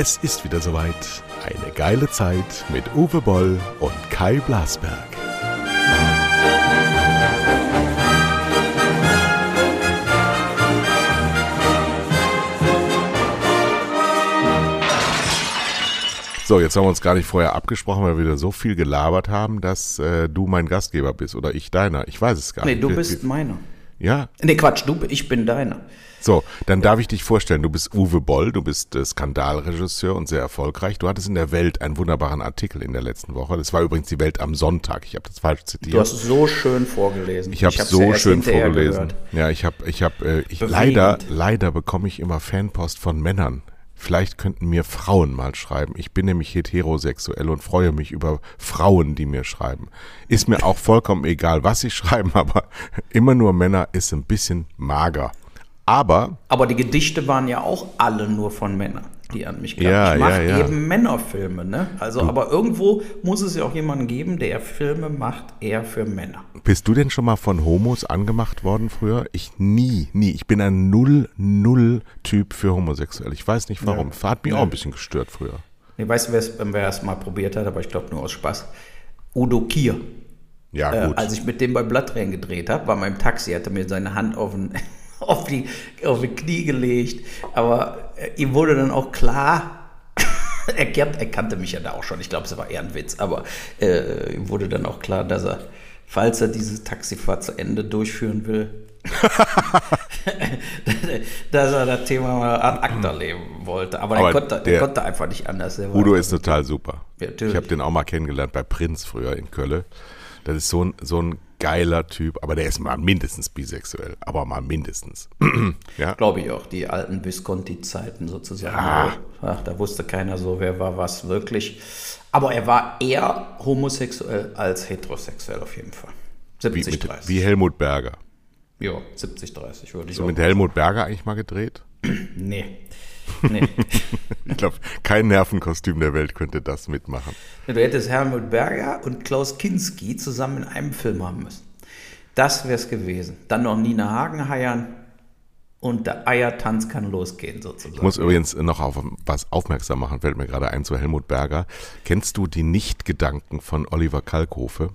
Es ist wieder soweit. Eine geile Zeit mit Uwe Boll und Kai Blasberg. So, jetzt haben wir uns gar nicht vorher abgesprochen, weil wir wieder so viel gelabert haben, dass äh, du mein Gastgeber bist oder ich deiner. Ich weiß es gar Nee, nicht. du Wir- bist meiner. Ja, Nee, Quatsch, du, ich bin deiner. So, dann darf ich dich vorstellen. Du bist Uwe Boll, du bist äh, Skandalregisseur und sehr erfolgreich. Du hattest in der Welt einen wunderbaren Artikel in der letzten Woche. Das war übrigens die Welt am Sonntag. Ich habe das falsch zitiert. Du hast es so schön vorgelesen. ich habe hab's so ja schön vorgelesen. gehört. Ja, ich habe, ich habe, äh, ich, Bewegend. leider, leider bekomme ich immer Fanpost von Männern. Vielleicht könnten mir Frauen mal schreiben. Ich bin nämlich heterosexuell und freue mich über Frauen, die mir schreiben. Ist mir auch vollkommen egal, was sie schreiben, aber immer nur Männer ist ein bisschen mager. Aber Aber die Gedichte waren ja auch alle nur von Männern, die an mich kamen. Ja, ich mache ja, ja. eben Männerfilme, ne? Also, aber irgendwo muss es ja auch jemanden geben, der Filme macht, eher für Männer. Bist du denn schon mal von Homos angemacht worden früher? Ich nie, nie. Ich bin ein Null-Null-Typ für homosexuell. Ich weiß nicht warum. Hat mich auch ein bisschen gestört früher. Nee, weißt du, wer es- mal probiert hat, aber ich glaube nur aus Spaß. Udo Kier. Ja, Äh, gut. als ich mit dem bei Blattrennen gedreht habe, war mein Taxi, hat er mir seine Hand auf, den, auf, die, auf die Knie gelegt. Aber äh, ihm wurde dann auch klar, er, er kannte mich ja da auch schon, ich glaube, es war eher ein Witz, aber äh, ihm wurde dann auch klar, dass er, falls er diese Taxifahrt zu Ende durchführen will, dass er das Thema mal an ACTA leben wollte. Aber, Aber der, konnte, der, der- konnte einfach nicht anders. Udo ist total super. Ja, ich habe den auch mal kennengelernt bei Prinz früher in Köln. Das ist so ein, so ein geiler Typ, aber der ist mal mindestens bisexuell. Aber mal mindestens. ja? Glaube ich auch, die alten Visconti-Zeiten sozusagen. Ja. Ach, da wusste keiner so, wer war was wirklich. Aber er war eher homosexuell als heterosexuell auf jeden Fall. Wie, 70, mit, 30. wie Helmut Berger. ja, 70, 30 würde ich So mit Helmut Berger eigentlich mal gedreht? Nee. Nee. Ich glaube, kein Nervenkostüm der Welt könnte das mitmachen. du hättest Helmut Berger und Klaus Kinski zusammen in einem Film haben müssen. Das wäre es gewesen. Dann noch Nina Hagenheiern und der Eiertanz kann losgehen sozusagen. Ich muss übrigens noch auf was aufmerksam machen, fällt mir gerade ein zu Helmut Berger. Kennst du die Nichtgedanken von Oliver Kalkofe?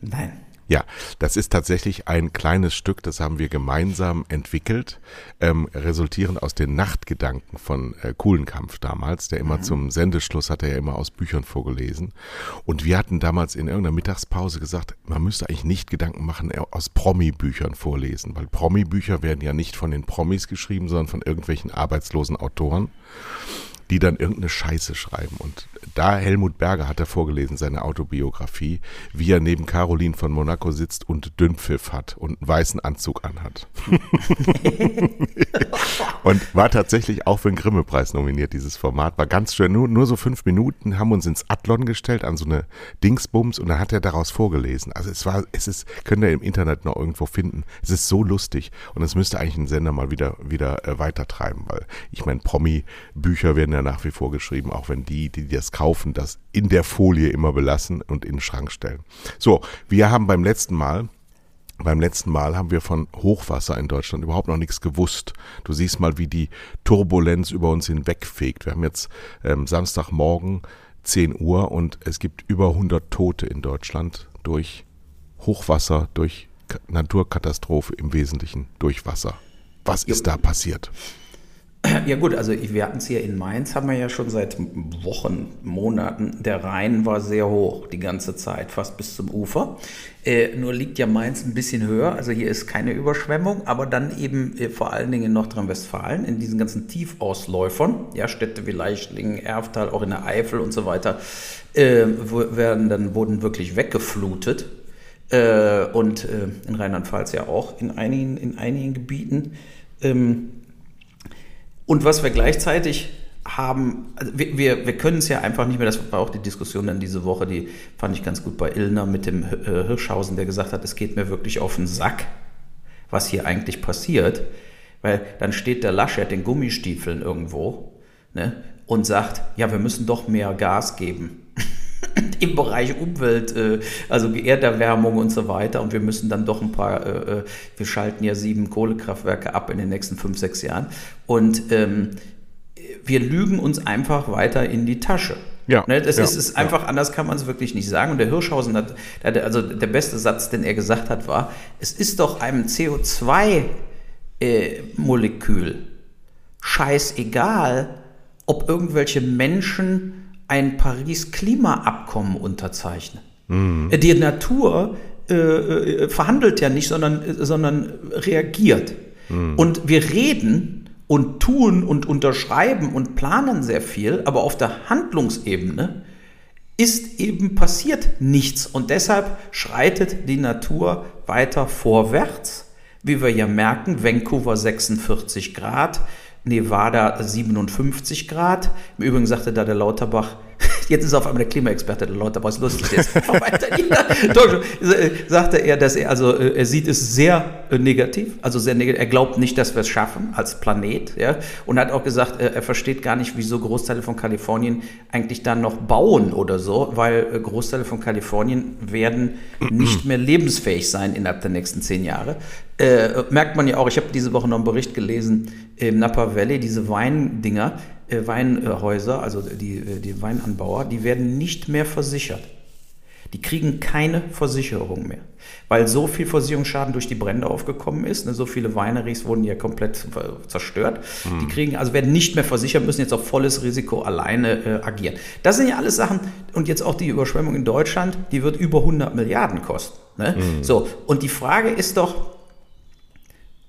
Nein. Ja, das ist tatsächlich ein kleines Stück, das haben wir gemeinsam entwickelt, ähm, resultierend aus den Nachtgedanken von äh, Kuhlenkampf damals, der immer zum Sendeschluss hat er ja immer aus Büchern vorgelesen. Und wir hatten damals in irgendeiner Mittagspause gesagt, man müsste eigentlich nicht Gedanken machen, äh, aus Promi-Büchern vorlesen, weil Promi-Bücher werden ja nicht von den Promis geschrieben, sondern von irgendwelchen arbeitslosen Autoren die dann irgendeine Scheiße schreiben. Und da Helmut Berger hat er vorgelesen, seine Autobiografie, wie er neben Caroline von Monaco sitzt und Dünnpfiff hat und einen weißen Anzug anhat. und war tatsächlich auch für den Grimme-Preis nominiert, dieses Format. War ganz schön, nur, nur so fünf Minuten, haben uns ins Athlon gestellt, an so eine Dingsbums und dann hat er daraus vorgelesen. Also es war, es ist, könnt ihr im Internet noch irgendwo finden. Es ist so lustig und es müsste eigentlich ein Sender mal wieder, wieder äh, weitertreiben, weil ich meine, Promi-Bücher werden ja nach wie vor geschrieben, auch wenn die, die das kaufen, das in der Folie immer belassen und in den Schrank stellen. So, wir haben beim letzten Mal beim letzten Mal haben wir von Hochwasser in Deutschland überhaupt noch nichts gewusst. Du siehst mal, wie die Turbulenz über uns hinwegfegt. Wir haben jetzt ähm, Samstagmorgen 10 Uhr und es gibt über 100 Tote in Deutschland durch Hochwasser, durch Ka- Naturkatastrophe im Wesentlichen, durch Wasser. Was ist da passiert? Ja gut, also wir hatten es hier in Mainz, haben wir ja schon seit Wochen, Monaten. Der Rhein war sehr hoch die ganze Zeit, fast bis zum Ufer. Äh, nur liegt ja Mainz ein bisschen höher, also hier ist keine Überschwemmung, aber dann eben äh, vor allen Dingen in Nordrhein-Westfalen, in diesen ganzen Tiefausläufern, ja, Städte wie Leichlingen, Erftal, auch in der Eifel und so weiter, äh, werden dann wurden wirklich weggeflutet. Äh, und äh, in Rheinland-Pfalz ja auch in einigen, in einigen Gebieten. Ähm, und was wir gleichzeitig haben, also wir, wir, wir können es ja einfach nicht mehr, das war auch die Diskussion dann diese Woche, die fand ich ganz gut bei Illner mit dem äh, Hirschhausen, der gesagt hat, es geht mir wirklich auf den Sack, was hier eigentlich passiert. Weil dann steht der Laschet in Gummistiefeln irgendwo ne, und sagt, ja, wir müssen doch mehr Gas geben im Bereich Umwelt, äh, also Erderwärmung und so weiter. Und wir müssen dann doch ein paar, äh, äh, wir schalten ja sieben Kohlekraftwerke ab in den nächsten fünf, sechs Jahren. Und ähm, wir lügen uns einfach weiter in die Tasche. Ja, ne, das ja, ist, ist einfach, ja. anders kann man es wirklich nicht sagen. Und der Hirschhausen hat, also der beste Satz, den er gesagt hat, war, es ist doch einem CO2-Molekül äh, scheißegal, ob irgendwelche Menschen ein Paris-Klimaabkommen unterzeichnen. Mhm. Die Natur äh, äh, verhandelt ja nicht, sondern, sondern reagiert. Mhm. Und wir reden und tun und unterschreiben und planen sehr viel, aber auf der Handlungsebene ist eben passiert nichts. Und deshalb schreitet die Natur weiter vorwärts. Wie wir ja merken, Vancouver 46 Grad, Nevada 57 Grad. Im Übrigen sagte da der Lauterbach, Jetzt ist auf einmal der Klimaexperte der Leute, was lustig ist. sagte er, dass er also äh, er sieht es sehr äh, negativ, also sehr negativ. Er glaubt nicht, dass wir es schaffen als Planet, ja, und hat auch gesagt, er versteht gar nicht, wieso Großteile von Kalifornien eigentlich dann noch bauen oder so, weil äh, Großteile von Kalifornien werden nicht mehr lebensfähig sein innerhalb der nächsten zehn Jahre. Äh, merkt man ja auch, ich habe diese Woche noch einen Bericht gelesen im Napa Valley, diese Weindinger, äh, Weinhäuser, also die, äh, die Weinanbauer, die werden nicht mehr versichert. Die kriegen keine Versicherung mehr, weil so viel Versicherungsschaden durch die Brände aufgekommen ist. Ne, so viele Wineries wurden ja komplett zerstört. Mhm. Die kriegen, also werden nicht mehr versichert, müssen jetzt auf volles Risiko alleine äh, agieren. Das sind ja alles Sachen, und jetzt auch die Überschwemmung in Deutschland, die wird über 100 Milliarden kosten. Ne? Mhm. So, und die Frage ist doch,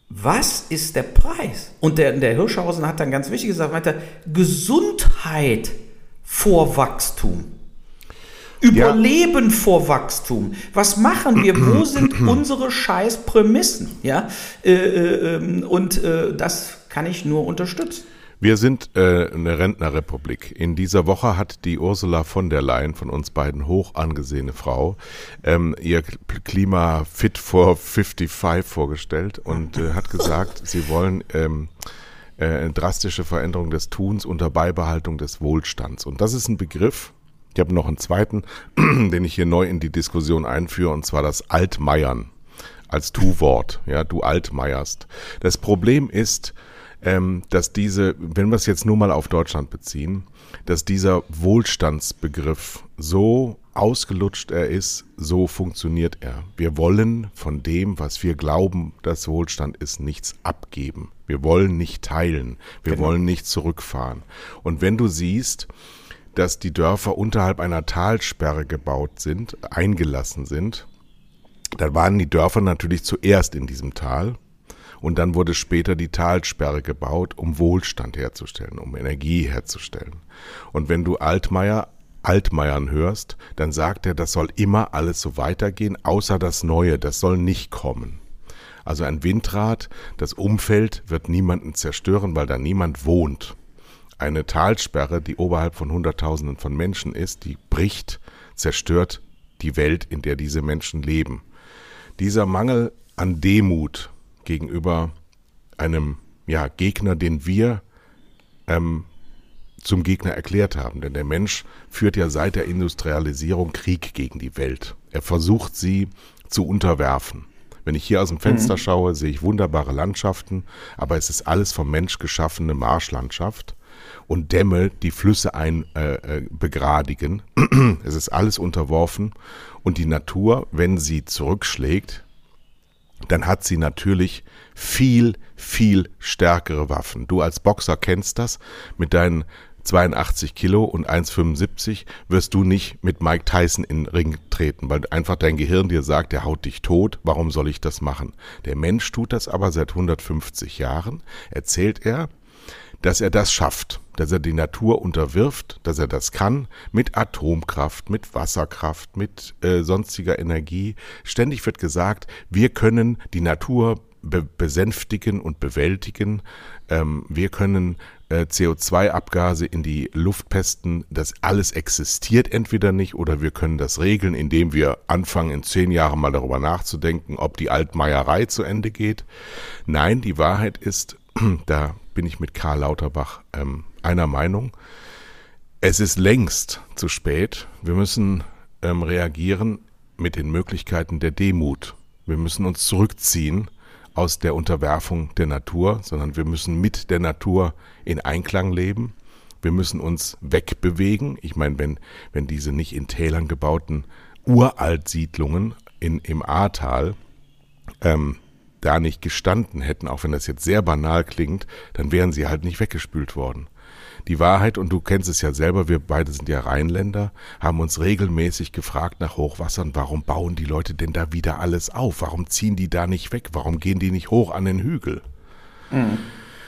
was ist der Preis? Und der, der Hirschhausen hat dann ganz wichtig gesagt, meinte, Gesundheit vor Wachstum. Überleben ja. vor Wachstum. Was machen wir? Wo sind unsere Scheißprämissen? Ja, äh, äh, ähm, und äh, das kann ich nur unterstützen. Wir sind äh, eine Rentnerrepublik. In dieser Woche hat die Ursula von der Leyen, von uns beiden hoch angesehene Frau, ähm, ihr Klima Fit for 55 vorgestellt und äh, hat gesagt, sie wollen ähm, äh, drastische Veränderung des Tuns unter Beibehaltung des Wohlstands. Und das ist ein Begriff, ich habe noch einen zweiten, den ich hier neu in die Diskussion einführe, und zwar das Altmeiern als Tu-Wort. Ja, du altmeierst. Das Problem ist, ähm, dass diese, wenn wir es jetzt nur mal auf Deutschland beziehen, dass dieser Wohlstandsbegriff so ausgelutscht er ist, so funktioniert er. Wir wollen von dem, was wir glauben, dass Wohlstand ist, nichts abgeben. Wir wollen nicht teilen. Wir genau. wollen nicht zurückfahren. Und wenn du siehst, dass die Dörfer unterhalb einer Talsperre gebaut sind, eingelassen sind, dann waren die Dörfer natürlich zuerst in diesem Tal und dann wurde später die Talsperre gebaut, um Wohlstand herzustellen, um Energie herzustellen. Und wenn du Altmaier Altmaiern hörst, dann sagt er, das soll immer alles so weitergehen, außer das Neue, das soll nicht kommen. Also ein Windrad, das Umfeld wird niemanden zerstören, weil da niemand wohnt. Eine Talsperre, die oberhalb von Hunderttausenden von Menschen ist, die bricht, zerstört die Welt, in der diese Menschen leben. Dieser Mangel an Demut gegenüber einem ja, Gegner, den wir ähm, zum Gegner erklärt haben. Denn der Mensch führt ja seit der Industrialisierung Krieg gegen die Welt. Er versucht sie zu unterwerfen. Wenn ich hier aus dem Fenster mhm. schaue, sehe ich wunderbare Landschaften, aber es ist alles vom Mensch geschaffene Marschlandschaft und Dämme, die Flüsse ein äh, äh begradigen. es ist alles unterworfen und die Natur, wenn sie zurückschlägt, dann hat sie natürlich viel, viel stärkere Waffen. Du als Boxer kennst das. Mit deinen 82 Kilo und 1,75 wirst du nicht mit Mike Tyson in den Ring treten, weil einfach dein Gehirn dir sagt, der haut dich tot, warum soll ich das machen? Der Mensch tut das aber seit 150 Jahren, erzählt er, dass er das schafft, dass er die Natur unterwirft, dass er das kann mit Atomkraft, mit Wasserkraft, mit äh, sonstiger Energie. Ständig wird gesagt, wir können die Natur be besänftigen und bewältigen. Ähm, wir können äh, CO2-Abgase in die Luft pesten. Das alles existiert entweder nicht oder wir können das regeln, indem wir anfangen, in zehn Jahren mal darüber nachzudenken, ob die Altmeierei zu Ende geht. Nein, die Wahrheit ist, da bin ich mit Karl Lauterbach ähm, einer Meinung. Es ist längst zu spät. Wir müssen ähm, reagieren mit den Möglichkeiten der Demut. Wir müssen uns zurückziehen aus der Unterwerfung der Natur, sondern wir müssen mit der Natur in Einklang leben. Wir müssen uns wegbewegen. Ich meine, wenn, wenn diese nicht in Tälern gebauten Uraltsiedlungen in, im Ahrtal ähm, da nicht gestanden hätten, auch wenn das jetzt sehr banal klingt, dann wären sie halt nicht weggespült worden. Die Wahrheit, und du kennst es ja selber, wir beide sind ja Rheinländer, haben uns regelmäßig gefragt nach Hochwassern, warum bauen die Leute denn da wieder alles auf? Warum ziehen die da nicht weg? Warum gehen die nicht hoch an den Hügel? Mhm.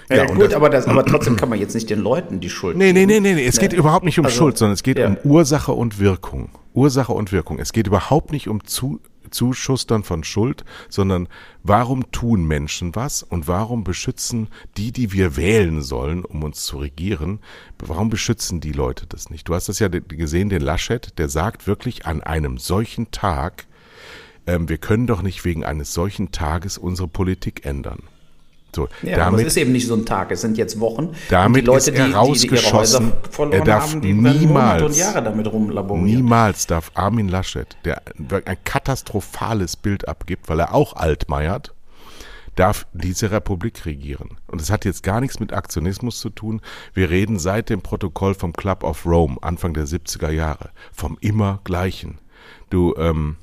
Ja, ja gut, das, aber, das, aber trotzdem kann man jetzt nicht den Leuten die Schuld nee, geben. Nee, nee, nee, nee. Es nee. geht überhaupt nicht um also, Schuld, sondern es geht ja. um Ursache und Wirkung. Ursache und Wirkung. Es geht überhaupt nicht um zu, Zuschustern von Schuld, sondern warum tun Menschen was und warum beschützen die, die wir wählen sollen, um uns zu regieren, warum beschützen die Leute das nicht? Du hast das ja gesehen, den Laschet, der sagt wirklich an einem solchen Tag, ähm, wir können doch nicht wegen eines solchen Tages unsere Politik ändern. So, ja, damit, aber es ist eben nicht so ein Tag, es sind jetzt Wochen. Damit die Leute, ist er rausgeschossen. Die, die er darf haben, niemals. Niemals darf Armin Laschet, der ein katastrophales Bild abgibt, weil er auch altmeiert, darf diese Republik regieren. Und es hat jetzt gar nichts mit Aktionismus zu tun. Wir reden seit dem Protokoll vom Club of Rome, Anfang der 70er Jahre, vom immer Gleichen. Du, ähm,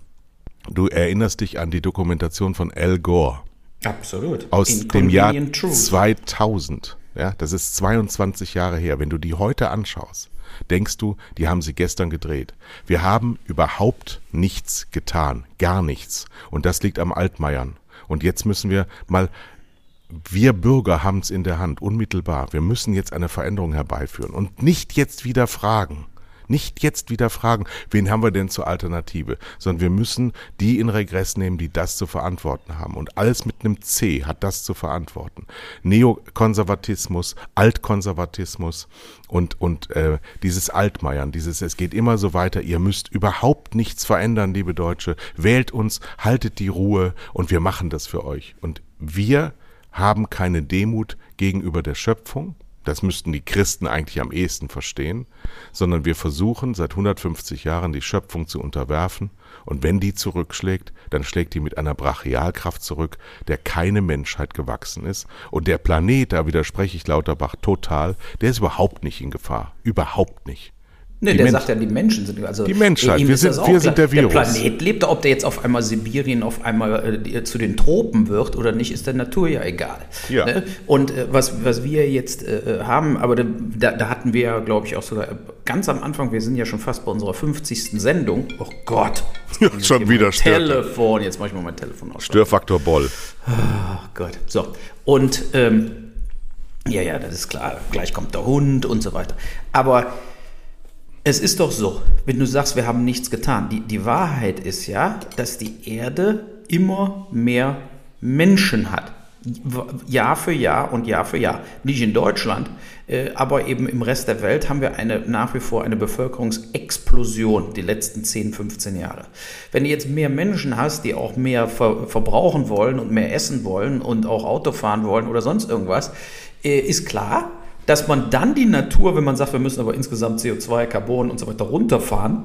du erinnerst dich an die Dokumentation von Al Gore Absolut. Aus dem Jahr Truth. 2000. Ja, das ist 22 Jahre her. Wenn du die heute anschaust, denkst du, die haben sie gestern gedreht. Wir haben überhaupt nichts getan. Gar nichts. Und das liegt am Altmeiern. Und jetzt müssen wir mal wir Bürger haben es in der Hand, unmittelbar. Wir müssen jetzt eine Veränderung herbeiführen und nicht jetzt wieder fragen, nicht jetzt wieder fragen, wen haben wir denn zur Alternative, sondern wir müssen die in Regress nehmen, die das zu verantworten haben. Und alles mit einem C hat das zu verantworten. Neokonservatismus, Altkonservatismus und, und äh, dieses Altmeiern, dieses Es geht immer so weiter, ihr müsst überhaupt nichts verändern, liebe Deutsche, wählt uns, haltet die Ruhe und wir machen das für euch. Und wir haben keine Demut gegenüber der Schöpfung, das müssten die Christen eigentlich am ehesten verstehen, sondern wir versuchen seit 150 Jahren die Schöpfung zu unterwerfen, und wenn die zurückschlägt, dann schlägt die mit einer Brachialkraft zurück, der keine Menschheit gewachsen ist, und der Planet, da widerspreche ich Lauterbach total, der ist überhaupt nicht in Gefahr, überhaupt nicht. Nee, die der Mensch sagt ja, die Menschen sind also die Menschheit. Wir sind, wir sind der Virus. Der Planet lebt, ob der jetzt auf einmal Sibirien auf einmal äh, zu den Tropen wird oder nicht, ist der Natur ja egal. Ja. Ne? Und äh, was, was wir jetzt äh, haben, aber da, da hatten wir ja, glaube ich, auch sogar ganz am Anfang, wir sind ja schon fast bei unserer 50. Sendung. Oh Gott. Ja, schon wieder Telefon. Jetzt mache ich mal mein Telefon aus. Störfaktor Boll. Oh Gott. So. Und ähm, ja, ja, das ist klar. Gleich kommt der Hund und so weiter. Aber es ist doch so, wenn du sagst, wir haben nichts getan. Die, die Wahrheit ist ja, dass die Erde immer mehr Menschen hat. Jahr für Jahr und Jahr für Jahr. Nicht in Deutschland, äh, aber eben im Rest der Welt haben wir eine, nach wie vor eine Bevölkerungsexplosion die letzten 10, 15 Jahre. Wenn du jetzt mehr Menschen hast, die auch mehr ver verbrauchen wollen und mehr essen wollen und auch Auto fahren wollen oder sonst irgendwas, äh, ist klar, dass man dann die Natur, wenn man sagt, wir müssen aber insgesamt CO2, Carbon und so weiter runterfahren,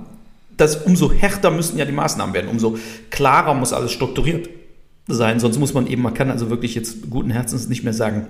dass umso härter müssen ja die Maßnahmen werden, umso klarer muss alles strukturiert sein. Sonst muss man eben, man kann also wirklich jetzt guten Herzens nicht mehr sagen,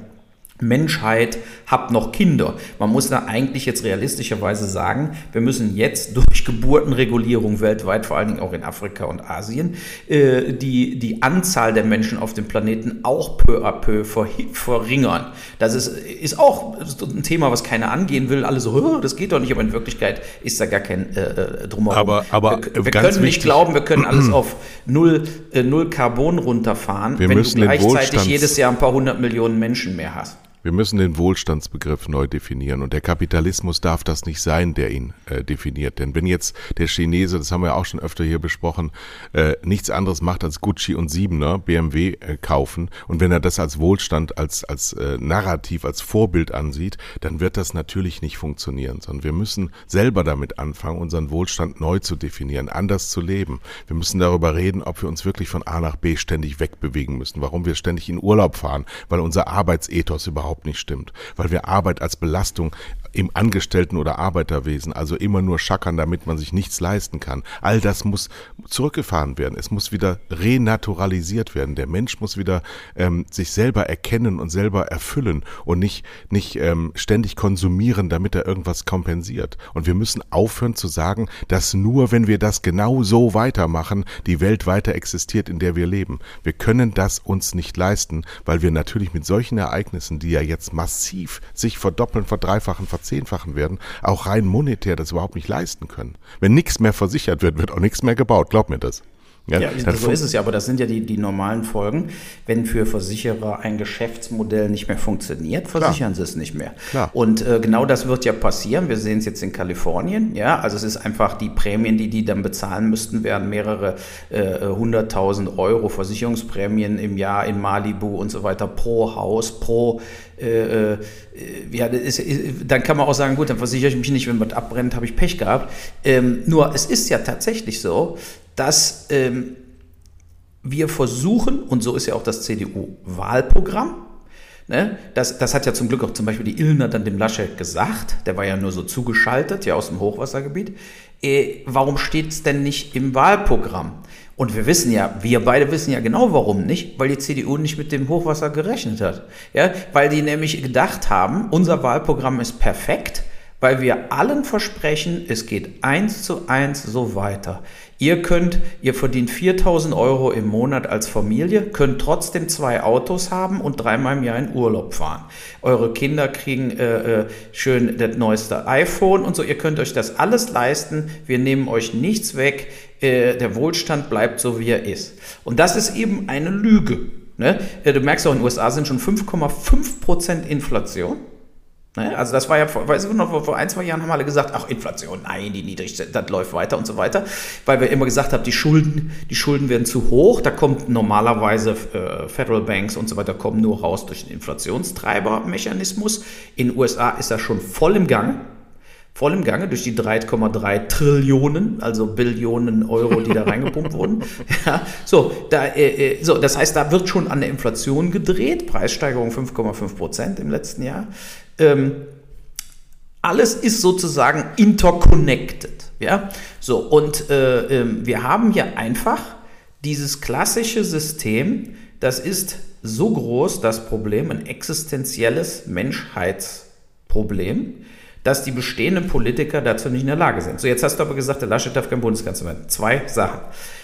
Menschheit, habt noch Kinder. Man muss da eigentlich jetzt realistischerweise sagen, wir müssen jetzt durch Geburtenregulierung weltweit, vor allen Dingen auch in Afrika und Asien, äh, die, die Anzahl der Menschen auf dem Planeten auch peu à peu verringern. Das ist, ist auch ein Thema, was keiner angehen will. Alle so, das geht doch nicht, aber in Wirklichkeit ist da gar kein äh, äh Drumherum. Aber, aber wir, wir können nicht glauben, wir können alles auf null, äh, null Carbon runterfahren, wir wenn du gleichzeitig jedes Jahr ein paar hundert Millionen Menschen mehr hast. Wir müssen den Wohlstandsbegriff neu definieren und der Kapitalismus darf das nicht sein, der ihn äh, definiert. Denn wenn jetzt der Chinese, das haben wir auch schon öfter hier besprochen, äh, nichts anderes macht als Gucci und Siebener BMW äh, kaufen und wenn er das als Wohlstand, als als äh, Narrativ, als Vorbild ansieht, dann wird das natürlich nicht funktionieren, sondern wir müssen selber damit anfangen, unseren Wohlstand neu zu definieren, anders zu leben. Wir müssen darüber reden, ob wir uns wirklich von A nach B ständig wegbewegen müssen, warum wir ständig in Urlaub fahren, weil unser Arbeitsethos überhaupt überhaupt nicht stimmt, weil wir Arbeit als Belastung im Angestellten- oder Arbeiterwesen, also immer nur schackern, damit man sich nichts leisten kann. All das muss zurückgefahren werden. Es muss wieder renaturalisiert werden. Der Mensch muss wieder ähm, sich selber erkennen und selber erfüllen und nicht, nicht ähm, ständig konsumieren, damit er irgendwas kompensiert. Und wir müssen aufhören zu sagen, dass nur wenn wir das genau so weitermachen, die Welt weiter existiert, in der wir leben. Wir können das uns nicht leisten, weil wir natürlich mit solchen Ereignissen, die ja jetzt massiv sich verdoppeln, verdreifachen, verzehnfachen werden, auch rein monetär das überhaupt nicht leisten können. Wenn nichts mehr versichert wird, wird auch nichts mehr gebaut. Glaub mir das. Ja, ja so ist es ja, aber das sind ja die, die normalen Folgen. Wenn für Versicherer ein Geschäftsmodell nicht mehr funktioniert, versichern Klar. sie es nicht mehr. Klar. Und äh, genau das wird ja passieren. Wir sehen es jetzt in Kalifornien. Ja, also es ist einfach die Prämien, die die dann bezahlen müssten, werden mehrere äh, hunderttausend äh, Euro Versicherungsprämien im Jahr in Malibu und so weiter pro Haus, pro äh, äh, ja, ist, dann kann man auch sagen, gut, dann versichere ich mich nicht, wenn was abbrennt, habe ich Pech gehabt. Ähm, nur es ist ja tatsächlich so, dass ähm, wir versuchen, und so ist ja auch das CDU-Wahlprogramm, ne, das, das hat ja zum Glück auch zum Beispiel die Illner dann dem Laschet gesagt, der war ja nur so zugeschaltet, ja aus dem Hochwassergebiet, äh, warum steht es denn nicht im Wahlprogramm? Und wir wissen ja, wir beide wissen ja genau warum nicht, weil die CDU nicht mit dem Hochwasser gerechnet hat. Ja, weil die nämlich gedacht haben, unser Wahlprogramm ist perfekt, weil wir allen versprechen, es geht eins zu eins so weiter. Ihr könnt, ihr verdient 4000 Euro im Monat als Familie, könnt trotzdem zwei Autos haben und dreimal im Jahr in Urlaub fahren. Eure Kinder kriegen äh, äh, schön das neueste iPhone und so. Ihr könnt euch das alles leisten. Wir nehmen euch nichts weg. Äh, der Wohlstand bleibt so, wie er ist. Und das ist eben eine Lüge. Ne? Äh, du merkst auch, in den USA sind schon 5,5 Prozent Inflation. Ne? Also das war ja, vor, weißt du noch, vor ein, zwei Jahren haben alle gesagt, ach Inflation, nein, die niedrigste, das läuft weiter und so weiter, weil wir immer gesagt haben, die Schulden, die Schulden werden zu hoch, da kommt normalerweise äh, Federal Banks und so weiter kommen nur raus durch den Inflationstreibermechanismus. In den USA ist das schon voll im Gang, voll im Gange durch die 3,3 Trillionen, also Billionen Euro, die da reingepumpt wurden. Ja, so, da, äh, äh, so, das heißt, da wird schon an der Inflation gedreht, Preissteigerung 5,5 Prozent im letzten Jahr. Ähm, alles ist sozusagen interconnected. Ja? So, und äh, äh, wir haben hier einfach dieses klassische System, das ist so groß, das Problem, ein existenzielles Menschheitsproblem, dass die bestehenden Politiker dazu nicht in der Lage sind. So, jetzt hast du aber gesagt, der Laschet darf kein Bundeskanzler werden. Zwei Sachen.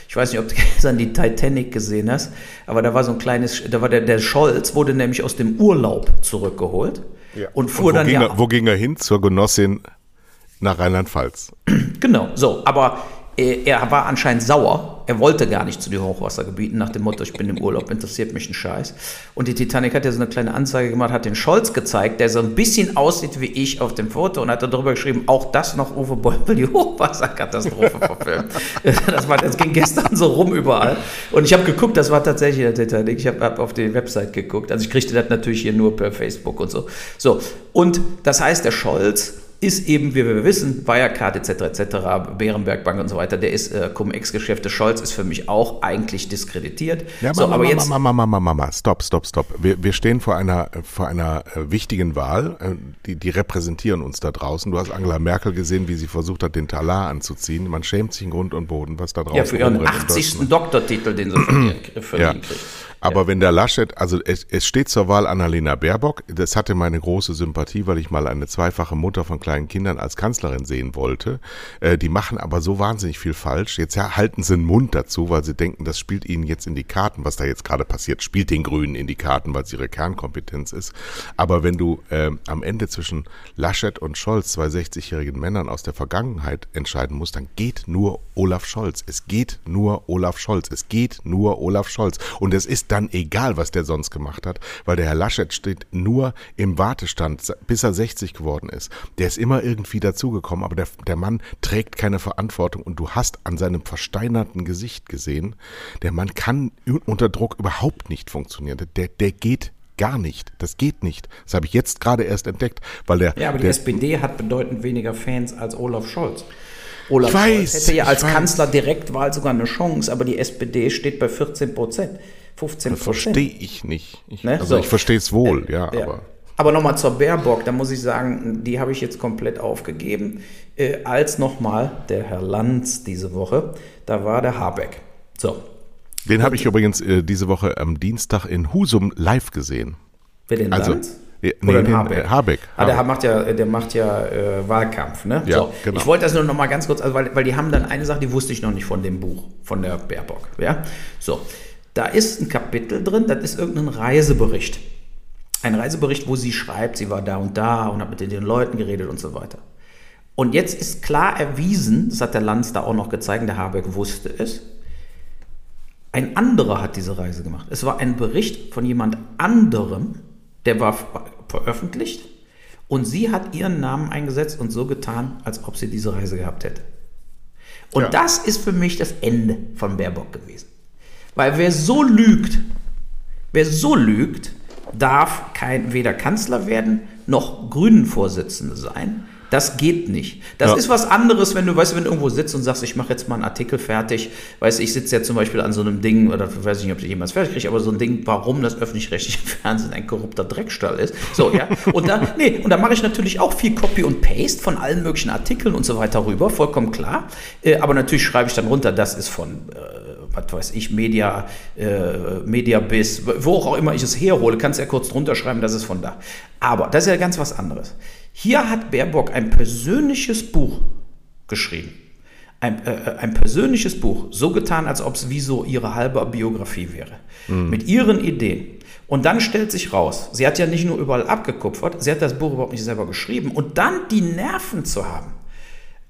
Ich weiß nicht, ob du gestern die Titanic gesehen hast, aber da war so ein kleines, da war der, der Scholz, wurde nämlich aus dem Urlaub zurückgeholt ja. und fuhr und dann ja. Er, wo ging er hin? Zur Genossin nach Rheinland-Pfalz. Genau, so, aber er war anscheinend sauer. Er wollte gar nicht zu den Hochwassergebieten nach dem Motto, ich bin im Urlaub, interessiert mich ein Scheiß. Und die Titanic hat ja so eine kleine Anzeige gemacht, hat den Scholz gezeigt, der so ein bisschen aussieht wie ich auf dem Foto und hat darüber geschrieben, auch das noch Uwe Boll die Hochwasserkatastrophe verfilmt. Das, war, das ging gestern so rum überall. Und ich habe geguckt, das war tatsächlich der Titanic. Ich habe hab auf die Website geguckt. Also ich kriegte das natürlich hier nur per Facebook und so. So. Und das heißt, der Scholz ist eben, wie wir wissen, Wirecard etc. etc., Bärenberg Bank und so weiter, der ist äh, Cum-Ex-Geschäfte. Scholz ist für mich auch eigentlich diskreditiert. Ja, so, Mama, aber jetzt Mama, Mama, Mama, Mama, stopp, stopp, stopp. Wir, wir stehen vor einer, vor einer äh, wichtigen Wahl. Äh, die, die repräsentieren uns da draußen. Du hast Angela Merkel gesehen, wie sie versucht hat, den Talar anzuziehen. Man schämt sich in Grund und Boden, was da draußen Ja, für ihren 80. Doktortitel, den sie verliehen, kriegt. Aber ja. wenn der Laschet, also es, es steht zur Wahl Annalena Baerbock, das hatte meine große Sympathie, weil ich mal eine zweifache Mutter von kleinen Kindern als Kanzlerin sehen wollte. Äh, die machen aber so wahnsinnig viel falsch. Jetzt ja, halten sie den Mund dazu, weil sie denken, das spielt ihnen jetzt in die Karten, was da jetzt gerade passiert, spielt den Grünen in die Karten, weil es ihre Kernkompetenz ist. Aber wenn du äh, am Ende zwischen Laschet und Scholz, zwei 60-jährigen Männern aus der Vergangenheit entscheiden musst, dann geht nur Olaf Scholz. Es geht nur Olaf Scholz. Es geht nur Olaf Scholz. Und es ist dann egal, was der sonst gemacht hat, weil der Herr Laschet steht nur im Wartestand, bis er 60 geworden ist. Der ist immer irgendwie dazugekommen, aber der, der Mann trägt keine Verantwortung und du hast an seinem versteinerten Gesicht gesehen, der Mann kann unter Druck überhaupt nicht funktionieren. Der, der geht gar nicht. Das geht nicht. Das habe ich jetzt gerade erst entdeckt, weil der. Ja, aber die der, SPD hat bedeutend weniger Fans als Olaf Scholz. Olaf ich weiß, Scholz hätte ja als Kanzler Direktwahl sogar eine Chance, aber die SPD steht bei 14 Prozent. 15 Prozent. Verstehe ich nicht. Ich, ne? Also so. ich verstehe es wohl, ja, ja, aber. Aber nochmal zur Baerbock, da muss ich sagen, die habe ich jetzt komplett aufgegeben. Äh, als nochmal der Herr Lanz diese Woche, da war der Habeck. So. Den habe ich übrigens äh, diese Woche am Dienstag in Husum live gesehen. Wer den Also, Lanz? ja, Oder nee, den den, Habeck? äh, Habeck. Ah, der macht ja, der macht ja äh, Wahlkampf, ne? Ja, so, genau. Ich wollte das nur noch mal ganz kurz, also weil, weil die haben dann eine Sache, die wusste ich noch nicht von dem Buch, von der Baerbock. Ja? So, da ist ein Kapitel drin, das ist irgendein Reisebericht. Ein Reisebericht, wo sie schreibt, sie war da und da und hat mit den Leuten geredet und so weiter. Und jetzt ist klar erwiesen, das hat der Lanz da auch noch gezeigt, der Habeck wusste es, ein anderer hat diese Reise gemacht. Es war ein Bericht von jemand anderem, der war ver- veröffentlicht und sie hat ihren Namen eingesetzt und so getan, als ob sie diese Reise gehabt hätte. Und Ja. das ist für mich das Ende von Baerbock gewesen. Weil wer so lügt, wer so lügt, darf kein, weder Kanzler werden noch Grünen-Vorsitzende sein. Das geht nicht. Das Ja. ist was anderes, wenn du, weißt, du, wenn du irgendwo sitzt und sagst, ich mache jetzt mal einen Artikel fertig. Weißt du, ich sitze ja zum Beispiel an so einem Ding, oder weiß ich nicht, ob ich jemals fertig kriege, aber so ein Ding, warum das öffentlich-rechtliche Fernsehen ein korrupter Dreckstall ist. So, ja. Und da, nee, und da mache ich natürlich auch viel Copy und Paste von allen möglichen Artikeln und so weiter rüber, vollkommen klar. Äh, aber natürlich schreibe ich dann runter, das ist von, äh, was weiß ich, Media, äh, Mediabiz, wo auch immer ich es herhole, kannst ja kurz drunter schreiben, das ist von da. Aber das ist ja ganz was anderes. Hier hat Baerbock ein persönliches Buch geschrieben. Ein, äh, ein persönliches Buch, so getan, als ob es wie so ihre halbe Biografie wäre. Mit ihren Ideen. Und dann stellt sich raus, sie hat ja nicht nur überall abgekupfert, sie hat das Buch überhaupt nicht selber geschrieben. Und dann die Nerven zu haben,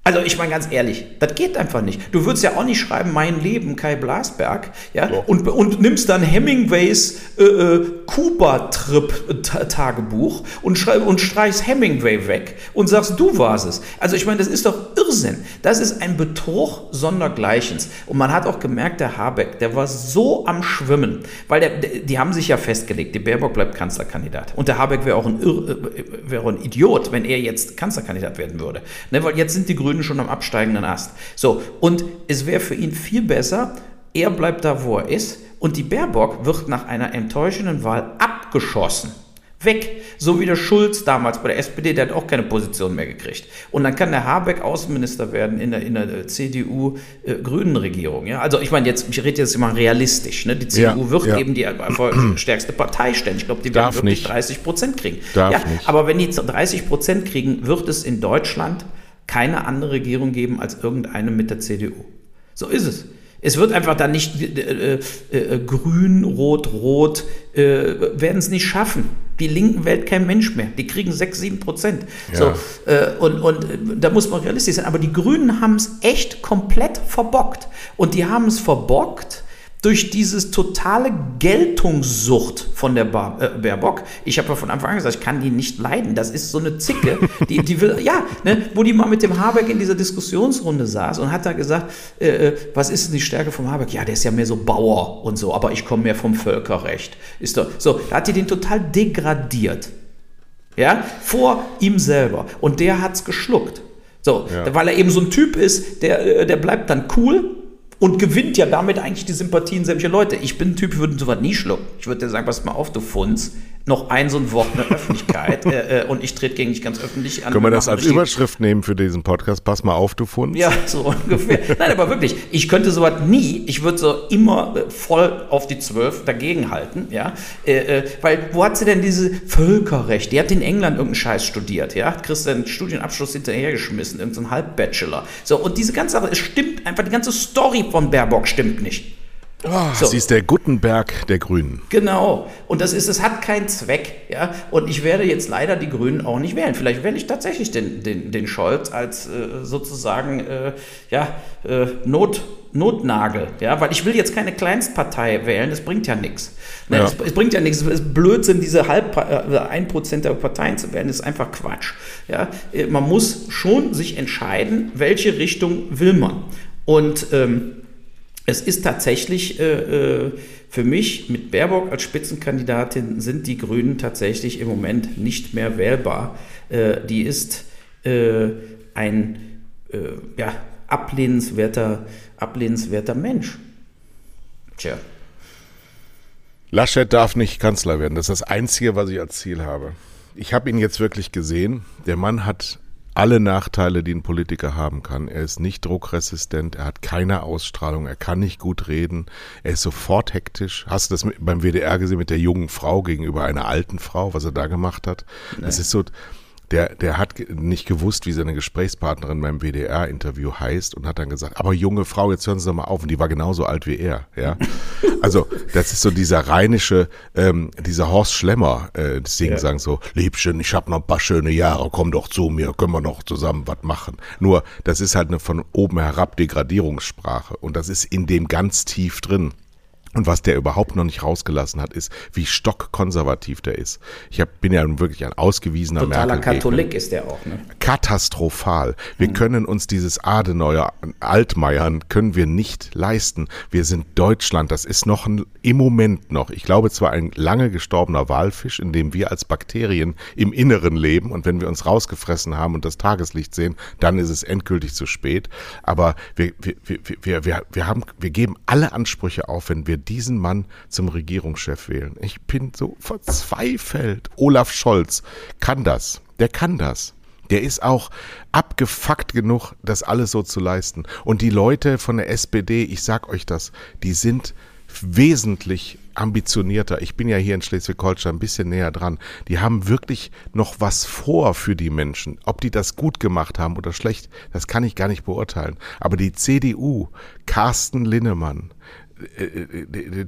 also ich meine ganz ehrlich, das geht einfach nicht. Du würdest ja auch nicht schreiben, mein Leben, Kai Blasberg, ja, und, und nimmst dann Hemingways äh, äh, Kuba-Trip-Tagebuch und, schrei- und streichst Hemingway weg und sagst, du warst es. Also ich meine, das ist doch Irrsinn. Das ist ein Betrug sondergleichens. Und man hat auch gemerkt, der Habeck, der war so am Schwimmen, weil der, der, die haben sich ja festgelegt, die Baerbock bleibt Kanzlerkandidat. Und der Habeck wäre auch ein, Irr, äh, wäre ein Idiot, wenn er jetzt Kanzlerkandidat werden würde. Ne, weil jetzt sind die Grünen schon am absteigenden Ast. So, und es wäre für ihn viel besser, er bleibt da, wo er ist, und die Baerbock wird nach einer enttäuschenden Wahl abgeschossen. Weg. So wie der Schulz damals bei der SPD, der hat auch keine Position mehr gekriegt. Und dann kann der Habeck Außenminister werden in der, in der CDU-Grünen-Regierung. Ja? Also ich meine, jetzt, ich rede jetzt immer realistisch. Ne? Die CDU Ja, wird ja. eben die stärkste Partei stellen. Ich glaube, die Darf werden wirklich nicht. 30 Prozent kriegen. Darf ja, nicht. Aber wenn die 30 Prozent kriegen, wird es in Deutschland keine andere Regierung geben als irgendeine mit der CDU. So ist es. Es wird einfach dann nicht äh, äh, äh, grün, rot, rot, äh, werden es nicht schaffen. Die Linken wählt kein Mensch mehr. Die kriegen 6, 7 Prozent. So, äh, und, und äh, da muss man realistisch sein. Aber die Grünen haben es echt komplett verbockt. Und die haben es verbockt durch dieses totale Geltungssucht von der Bar, äh, Baerbock. Ich habe ja von Anfang an gesagt, ich kann die nicht leiden. Das ist so eine Zicke, die, die will, ja, ne, wo die mal mit dem Habeck in dieser Diskussionsrunde saß und hat da gesagt, äh, äh, was ist denn die Stärke vom Habeck? Ja, der ist ja mehr so Bauer und so, aber ich komme mehr vom Völkerrecht. Ist doch, so, da hat die den total degradiert. Ja, vor ihm selber. Und der hat's geschluckt. So, Ja. weil er eben so ein Typ ist, der, äh, der bleibt dann cool und gewinnt ja damit eigentlich die Sympathien sämtlicher Leute. Ich bin ein Typ, ich würde sowas nie schlucken. Ich würde dir sagen, pass mal auf, du Funz, noch ein so ein Wort in der Öffentlichkeit äh, äh, und ich trete gegen dich ganz öffentlich an. Können wir das als Überschrift nehmen für diesen Podcast? Pass mal auf, du Fund. ja, so ungefähr. Nein, aber wirklich, ich könnte sowas nie, ich würde so immer äh, voll auf die Zwölf dagegen halten, ja, äh, äh, weil wo hat sie denn diese Völkerrecht? Die hat in England irgendeinen Scheiß studiert, ja, hat kriegst du einen Studienabschluss hinterhergeschmissen, irgendeinen Halbbachelor. So, und diese ganze Sache, es stimmt einfach, die ganze Story von Baerbock stimmt nicht. Oh, So. Sie ist der Gutenberg der Grünen. Genau. Und das ist, es hat keinen Zweck. Ja? Und ich werde jetzt leider die Grünen auch nicht wählen. Vielleicht wähle ich tatsächlich den, den, den Scholz als äh, sozusagen äh, ja, äh, Not, Notnagel. Ja? Weil ich will jetzt keine Kleinstpartei wählen, das bringt ja nichts. Ne? Ja. Es, es bringt ja nichts. Es ist Blödsinn, diese halb äh, ein Prozent der Parteien zu wählen, das ist einfach Quatsch. Ja? Äh, Man muss schon sich entscheiden, welche Richtung will man. Und ähm, es ist tatsächlich äh, äh, für mich mit Baerbock als Spitzenkandidatin sind die Grünen tatsächlich im Moment nicht mehr wählbar. Äh, die ist äh, ein äh, ja, ablehnenswerter, ablehnenswerter Mensch. Tja. Laschet darf nicht Kanzler werden. Das ist das Einzige, was ich als Ziel habe. Ich habe ihn jetzt wirklich gesehen. Der Mann hat alle Nachteile, die ein Politiker haben kann. Er ist nicht druckresistent, er hat keine Ausstrahlung, er kann nicht gut reden, er ist sofort hektisch. Hast du das mit, beim WDR gesehen mit der jungen Frau gegenüber einer alten Frau, was er da gemacht hat? Nee. Das ist so, der, der hat nicht gewusst, wie seine Gesprächspartnerin beim WDR-Interview heißt und hat dann gesagt, aber junge Frau, jetzt hören Sie doch mal auf. Und die war genauso alt wie er, ja. Also, das ist so dieser rheinische, ähm, dieser Horst Schlemmer, äh, deswegen ja. sagen so, Liebchen, ich habe noch ein paar schöne Jahre, komm doch zu mir, können wir noch zusammen was machen. Nur, das ist halt eine von oben herab Degradierungssprache und das ist in dem ganz tief drin. Und was der überhaupt noch nicht rausgelassen hat, ist, wie stockkonservativ der ist. Ich hab, bin ja wirklich ein ausgewiesener Totaler Katholik ist der auch, ne? Katastrophal. Wir mhm. können uns dieses Adenauer Altmeiern können wir nicht leisten. Wir sind Deutschland. Das ist noch ein, im Moment noch, ich glaube zwar ein lange gestorbener Walfisch, in dem wir als Bakterien im Inneren leben. Und wenn wir uns rausgefressen haben und das Tageslicht sehen, dann ist es endgültig zu spät. Aber wir, wir, wir, wir, wir, wir haben, wir geben alle Ansprüche auf, wenn wir diesen Mann zum Regierungschef wählen. Ich bin so verzweifelt. Olaf Scholz kann das. Der kann das. Der ist auch abgefuckt genug, das alles so zu leisten. Und die Leute von der SPD, ich sag euch das, die sind wesentlich ambitionierter. Ich bin ja hier in Schleswig-Holstein ein bisschen näher dran. Die haben wirklich noch was vor für die Menschen. Ob die das gut gemacht haben oder schlecht, das kann ich gar nicht beurteilen. Aber die CDU, Carsten Linnemann,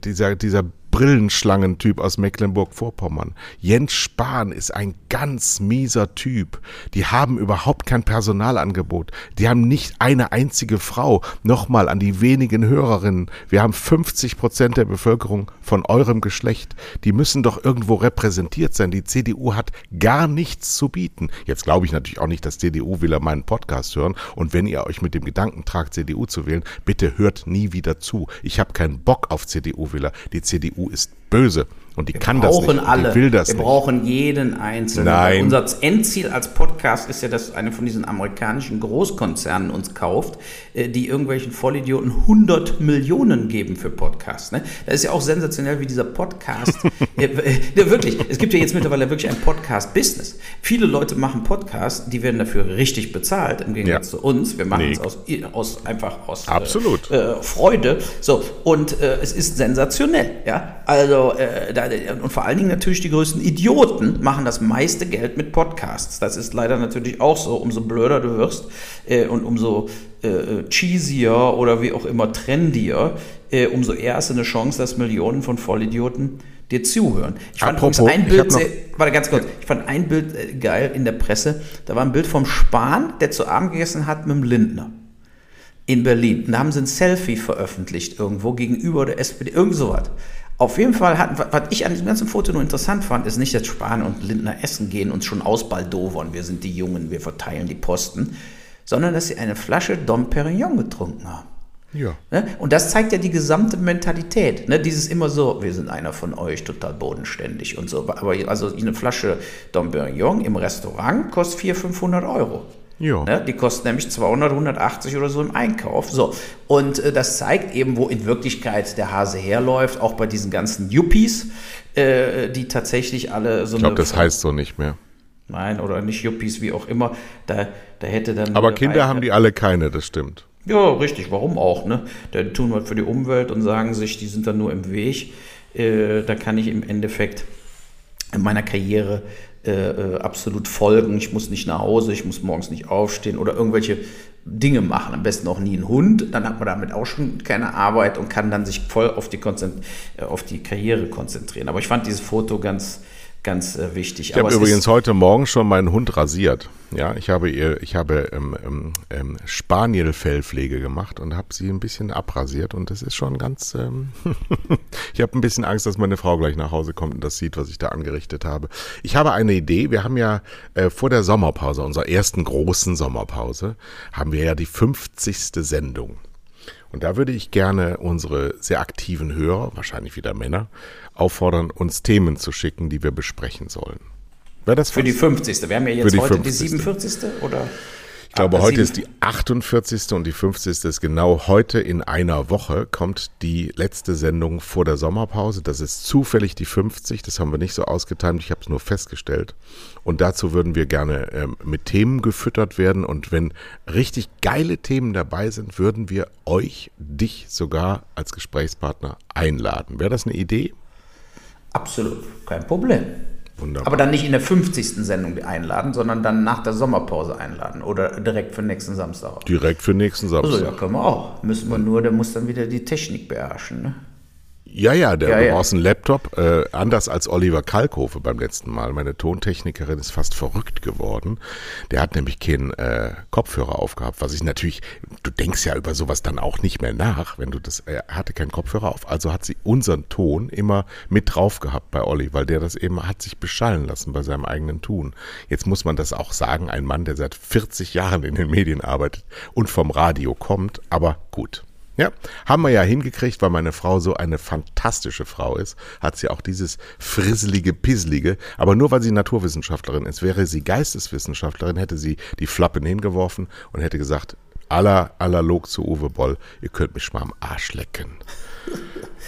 dieser, dieser Brillenschlangentyp aus Mecklenburg-Vorpommern. Jens Spahn ist ein ganz mieser Typ. Die haben überhaupt kein Personalangebot. Die haben nicht eine einzige Frau. Nochmal an die wenigen Hörerinnen. Wir haben 50 Prozent der Bevölkerung von eurem Geschlecht. Die müssen doch irgendwo repräsentiert sein. Die CDU hat gar nichts zu bieten. Jetzt glaube ich natürlich auch nicht, dass CDU-Wähler meinen Podcast hören. Und wenn ihr euch mit dem Gedanken tragt, CDU zu wählen, bitte hört nie wieder zu. Ich habe keinen Bock auf CDU-Wähler. Die CDU ist böse. Und die wir kann das nicht. Alle. Die will das wir nicht. brauchen jeden Einzelnen. Nein. Unser Endziel als Podcast ist ja, dass einer von diesen amerikanischen Großkonzernen uns kauft, äh, die irgendwelchen Vollidioten 100 Millionen geben für Podcasts. Ne? Das ist ja auch sensationell, wie dieser Podcast. äh, äh, wirklich, es gibt ja jetzt mittlerweile wirklich ein Podcast-Business. Viele Leute machen Podcasts, die werden dafür richtig bezahlt, im Gegensatz ja. zu uns. Wir machen nee. es aus, aus, einfach aus Absolut. Äh, Freude. So, und äh, es ist sensationell. Ja? Also, da und vor allen Dingen natürlich die größten Idioten machen das meiste Geld mit Podcasts. Das ist leider natürlich auch so. Umso blöder du wirst äh, und umso äh, cheesier oder wie auch immer trendier, äh, umso eher hast du eine Chance, dass Millionen von Vollidioten dir zuhören. Ich fand Apropos, ein Bild, sehr, warte ganz kurz, ich fand ein Bild äh, geil in der Presse. Da war ein Bild vom Spahn, der zu Abend gegessen hat mit dem Lindner in Berlin. Und da haben sie ein Selfie veröffentlicht irgendwo gegenüber der SPD, irgend sowas. Auf jeden Fall hat, was ich an diesem ganzen Foto nur interessant fand, ist nicht, dass Spahn und Lindner essen gehen, und schon ausbaldowern, wir sind die Jungen, wir verteilen die Posten, sondern dass sie eine Flasche Dom Perignon getrunken haben. Ja. Ne? Und das zeigt ja die gesamte Mentalität. Ne? Dieses immer so, wir sind einer von euch, total bodenständig und so. Aber also eine Flasche Dom Perignon im Restaurant kostet 400, 500 Euro. Ja. Ne? Die kosten nämlich 200, 180 oder so im Einkauf. So. Und äh, das zeigt eben, wo in Wirklichkeit der Hase herläuft, auch bei diesen ganzen Yuppies, äh, die tatsächlich alle so Ich glaube, das heißt so nicht mehr. Nein, oder nicht Yuppies, wie auch immer. Da, da hätte dann. Aber Kinder haben die alle keine, das stimmt. Ja, richtig, warum auch, ne? Da tun wir für die Umwelt und sagen sich, die sind dann nur im Weg. Äh, da kann ich im Endeffekt in meiner Karriere äh, äh, absolut folgen. Ich muss nicht nach Hause, ich muss morgens nicht aufstehen oder irgendwelche Dinge machen. Am besten auch nie einen Hund. Dann hat man damit auch schon keine Arbeit und kann dann sich voll auf die, Konzent äh, auf die Karriere konzentrieren. Aber ich fand dieses Foto ganz, ganz äh, wichtig. Ich habe übrigens heute Morgen schon meinen Hund rasiert. Ja, ich habe ihr, ich habe ähm, ähm, ähm Spanielfellpflege gemacht und habe sie ein bisschen abrasiert und das ist schon ganz. Ähm ich habe ein bisschen Angst, dass meine Frau gleich nach Hause kommt und das sieht, was ich da angerichtet habe. Ich habe eine Idee. Wir haben ja äh, vor der Sommerpause, unserer ersten großen Sommerpause, haben wir ja die 50. Sendung. Und da würde ich gerne unsere sehr aktiven Hörer, wahrscheinlich wieder Männer, auffordern, uns Themen zu schicken, die wir besprechen sollen. Wäre das Für die 50. Wir haben ja jetzt heute 50. die 47. oder? glaube, heute ist die 48. und die 50. ist genau heute in einer Woche kommt die letzte Sendung vor der Sommerpause. Das ist zufällig die 50. Das haben wir nicht so ausgetimt. Ich habe es nur festgestellt. Und dazu würden wir gerne ähm, mit Themen gefüttert werden. Und wenn richtig geile Themen dabei sind, würden wir euch, dich sogar als Gesprächspartner einladen. Wäre das eine Idee? Absolut, kein Problem. Wunderbar. Aber dann nicht in der 50. Sendung einladen, sondern dann nach der Sommerpause einladen oder direkt für nächsten Samstag. Direkt für nächsten Samstag. Also ja, können wir auch. Müssen wir nur, der muss dann wieder die Technik beherrschen. Ne? Ja, ja, der, Ja, du ja. brauchst einen Laptop. Äh, anders als Oliver Kalkofe beim letzten Mal. Meine Tontechnikerin ist fast verrückt geworden. Der hat nämlich keinen äh, Kopfhörer aufgehabt, was ich natürlich, du denkst ja über sowas dann auch nicht mehr nach, wenn du das, er hatte keinen Kopfhörer auf. Also hat sie unseren Ton immer mit drauf gehabt bei Olli, weil der das eben hat sich beschallen lassen bei seinem eigenen Tun. Jetzt muss man das auch sagen, ein Mann, der seit 40 Jahren in den Medien arbeitet und vom Radio kommt, aber gut. Ja, haben wir ja hingekriegt, weil meine Frau so eine fantastische Frau ist, hat sie auch dieses frisselige, pisselige, aber nur weil sie Naturwissenschaftlerin ist. Wäre sie Geisteswissenschaftlerin, hätte sie die Flappen hingeworfen und hätte gesagt, aller, analog zu Uwe Boll, ihr könnt mich mal am Arsch lecken.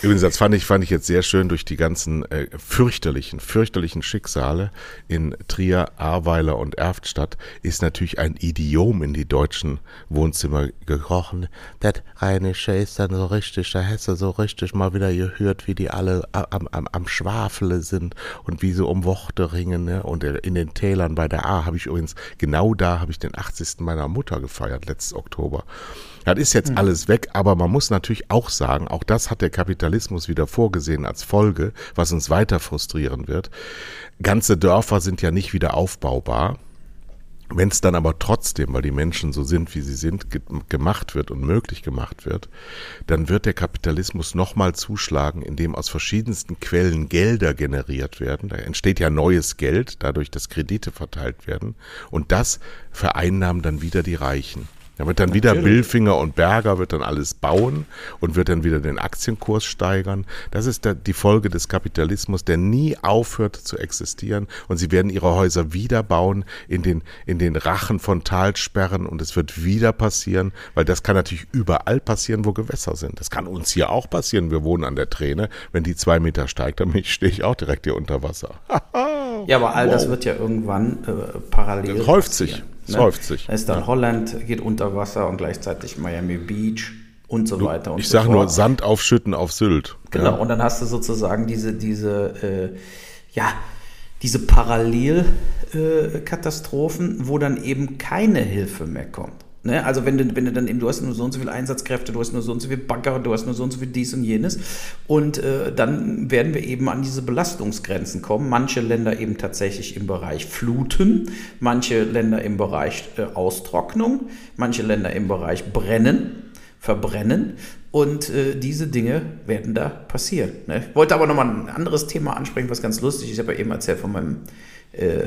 Übrigens, das fand ich, fand ich jetzt sehr schön durch die ganzen äh, fürchterlichen, fürchterlichen Schicksale in Trier, Ahrweiler und Erftstadt ist natürlich ein Idiom in die deutschen Wohnzimmer gekrochen. Das Rheinische ist dann so richtig, da du so richtig mal wieder gehört, wie die alle am, am, am Schwafele sind und wie sie um Worte ringen. Ne? Und in den Tälern bei der A habe ich übrigens, genau da habe ich den 80. meiner Mutter gefeiert, letztes Oktober. Das ist jetzt alles weg, aber man muss natürlich auch sagen, auch das hat der Kapitalismus wieder vorgesehen als Folge, was uns weiter frustrieren wird. Ganze Dörfer sind ja nicht wieder aufbaubar. Wenn es dann aber trotzdem, weil die Menschen so sind, wie sie sind, ge gemacht wird und möglich gemacht wird, dann wird der Kapitalismus nochmal zuschlagen, indem aus verschiedensten Quellen Gelder generiert werden. Da entsteht ja neues Geld, dadurch, dass Kredite verteilt werden. Und das vereinnahmen dann wieder die Reichen. Da wird dann wieder Billfinger und Berger wird dann alles bauen und wird dann wieder den Aktienkurs steigern. Das ist der, die Folge des Kapitalismus, der nie aufhört zu existieren. Und sie werden ihre Häuser wieder bauen in den, in den Rachen von Talsperren und es wird wieder passieren, weil das kann natürlich überall passieren, wo Gewässer sind. Das kann uns hier auch passieren. Wir wohnen an der Träne. Wenn die zwei Meter steigt, dann stehe ich auch direkt hier unter Wasser. Ja, aber all das Wow. wird ja irgendwann äh, parallel. Das häuft sich. Passieren, Das häuft sich. Da ist dann Holland geht unter Wasser und gleichzeitig Miami Beach und so weiter und Ich so sage nur. Sand aufschütten auf Sylt. Genau, Ja. und dann hast du sozusagen diese, diese, äh, ja, diese Parallelkatastrophen, wo dann eben keine Hilfe mehr kommt. Ne? Also wenn du, wenn du dann eben, du hast nur so und so viele Einsatzkräfte, du hast nur so und so viel Bagger, du hast nur so und so viel dies und jenes. Und äh, dann werden wir eben an diese Belastungsgrenzen kommen. Manche Länder eben tatsächlich im Bereich Fluten, manche Länder im Bereich äh, Austrocknung, manche Länder im Bereich Brennen verbrennen. Und äh, diese Dinge werden da passieren. Ne? Ich wollte aber nochmal ein anderes Thema ansprechen, was ganz lustig ist. Ich habe ja eben erzählt von meinem, äh,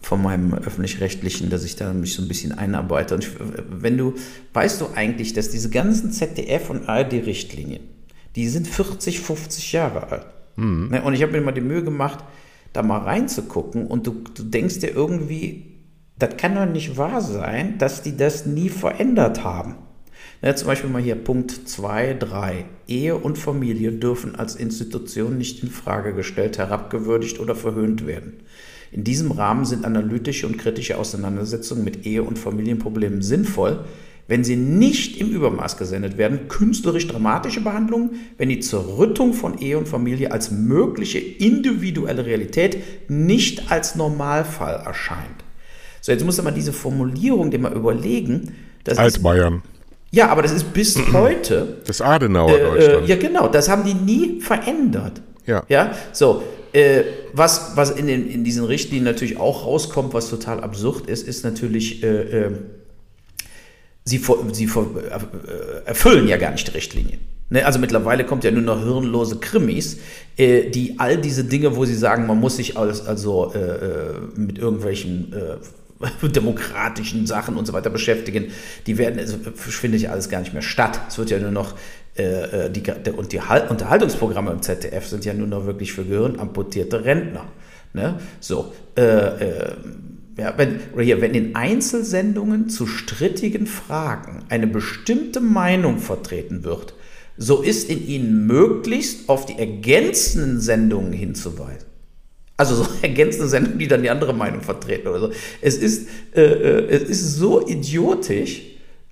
von meinem öffentlich-rechtlichen, dass ich da mich so ein bisschen einarbeite. Und ich, wenn du, weißt du eigentlich, dass diese ganzen ZDF- und ARD-Richtlinien, die sind 40, 50 Jahre alt. Ne? Und ich habe mir mal die Mühe gemacht, da mal reinzugucken und du, du denkst dir irgendwie, das kann doch nicht wahr sein, dass die das nie verändert haben. Ja, zum Beispiel mal hier Punkt 2, 3. Ehe und Familie dürfen als Institution nicht in Frage gestellt, herabgewürdigt oder verhöhnt werden. In diesem Rahmen sind analytische und kritische Auseinandersetzungen mit Ehe- und Familienproblemen sinnvoll, wenn sie nicht im Übermaß gesendet werden, künstlerisch dramatische Behandlungen, wenn die Zerrüttung von Ehe und Familie als mögliche individuelle Realität nicht als Normalfall erscheint. So, jetzt muss man diese Formulierung dir mal überlegen. Das ist, Altbayern. ja, aber das ist bis heute. Das Adenauer Äh, Deutschland. ja, genau, das haben die nie verändert. Ja. Ja, so. Äh, was, was in, den, in diesen Richtlinien natürlich auch rauskommt, was total absurd ist, ist natürlich, äh, äh, sie, sie erfüllen ja gar nicht die Richtlinien. Ne, also mittlerweile kommt ja nur noch hirnlose Krimis, äh, die all diese Dinge, wo sie sagen, man muss sich als, also äh, äh, mit irgendwelchen demokratischen Sachen und so weiter beschäftigen, die werden, also, findet ja alles gar nicht mehr statt. Es wird ja nur noch äh, äh, die, und die Hal- Unterhaltungsprogramme im ZDF sind ja nur noch wirklich für gehirnamputierte Rentner. Ne? So, äh, äh, ja, wenn, hier, wenn in Einzelsendungen zu strittigen Fragen eine bestimmte Meinung vertreten wird, so ist in ihnen möglichst auf die ergänzenden Sendungen hinzuweisen. Also so ergänzende Sendungen, die dann die andere Meinung vertreten oder so. Es ist, äh, äh es ist so idiotisch,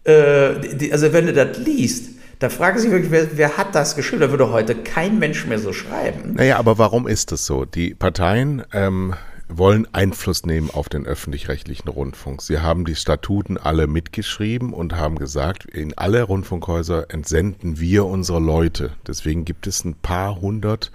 die, also wenn du das liest, da fragen sich wirklich, wer, wer, hat das geschrieben? Da würde heute kein Mensch mehr so schreiben. Naja, aber warum ist das so? Die Parteien ähm, wollen Einfluss nehmen auf den öffentlich-rechtlichen Rundfunk. Sie haben die Statuten alle mitgeschrieben und haben gesagt, in alle Rundfunkhäuser entsenden wir unsere Leute. Deswegen gibt es ein paar hundert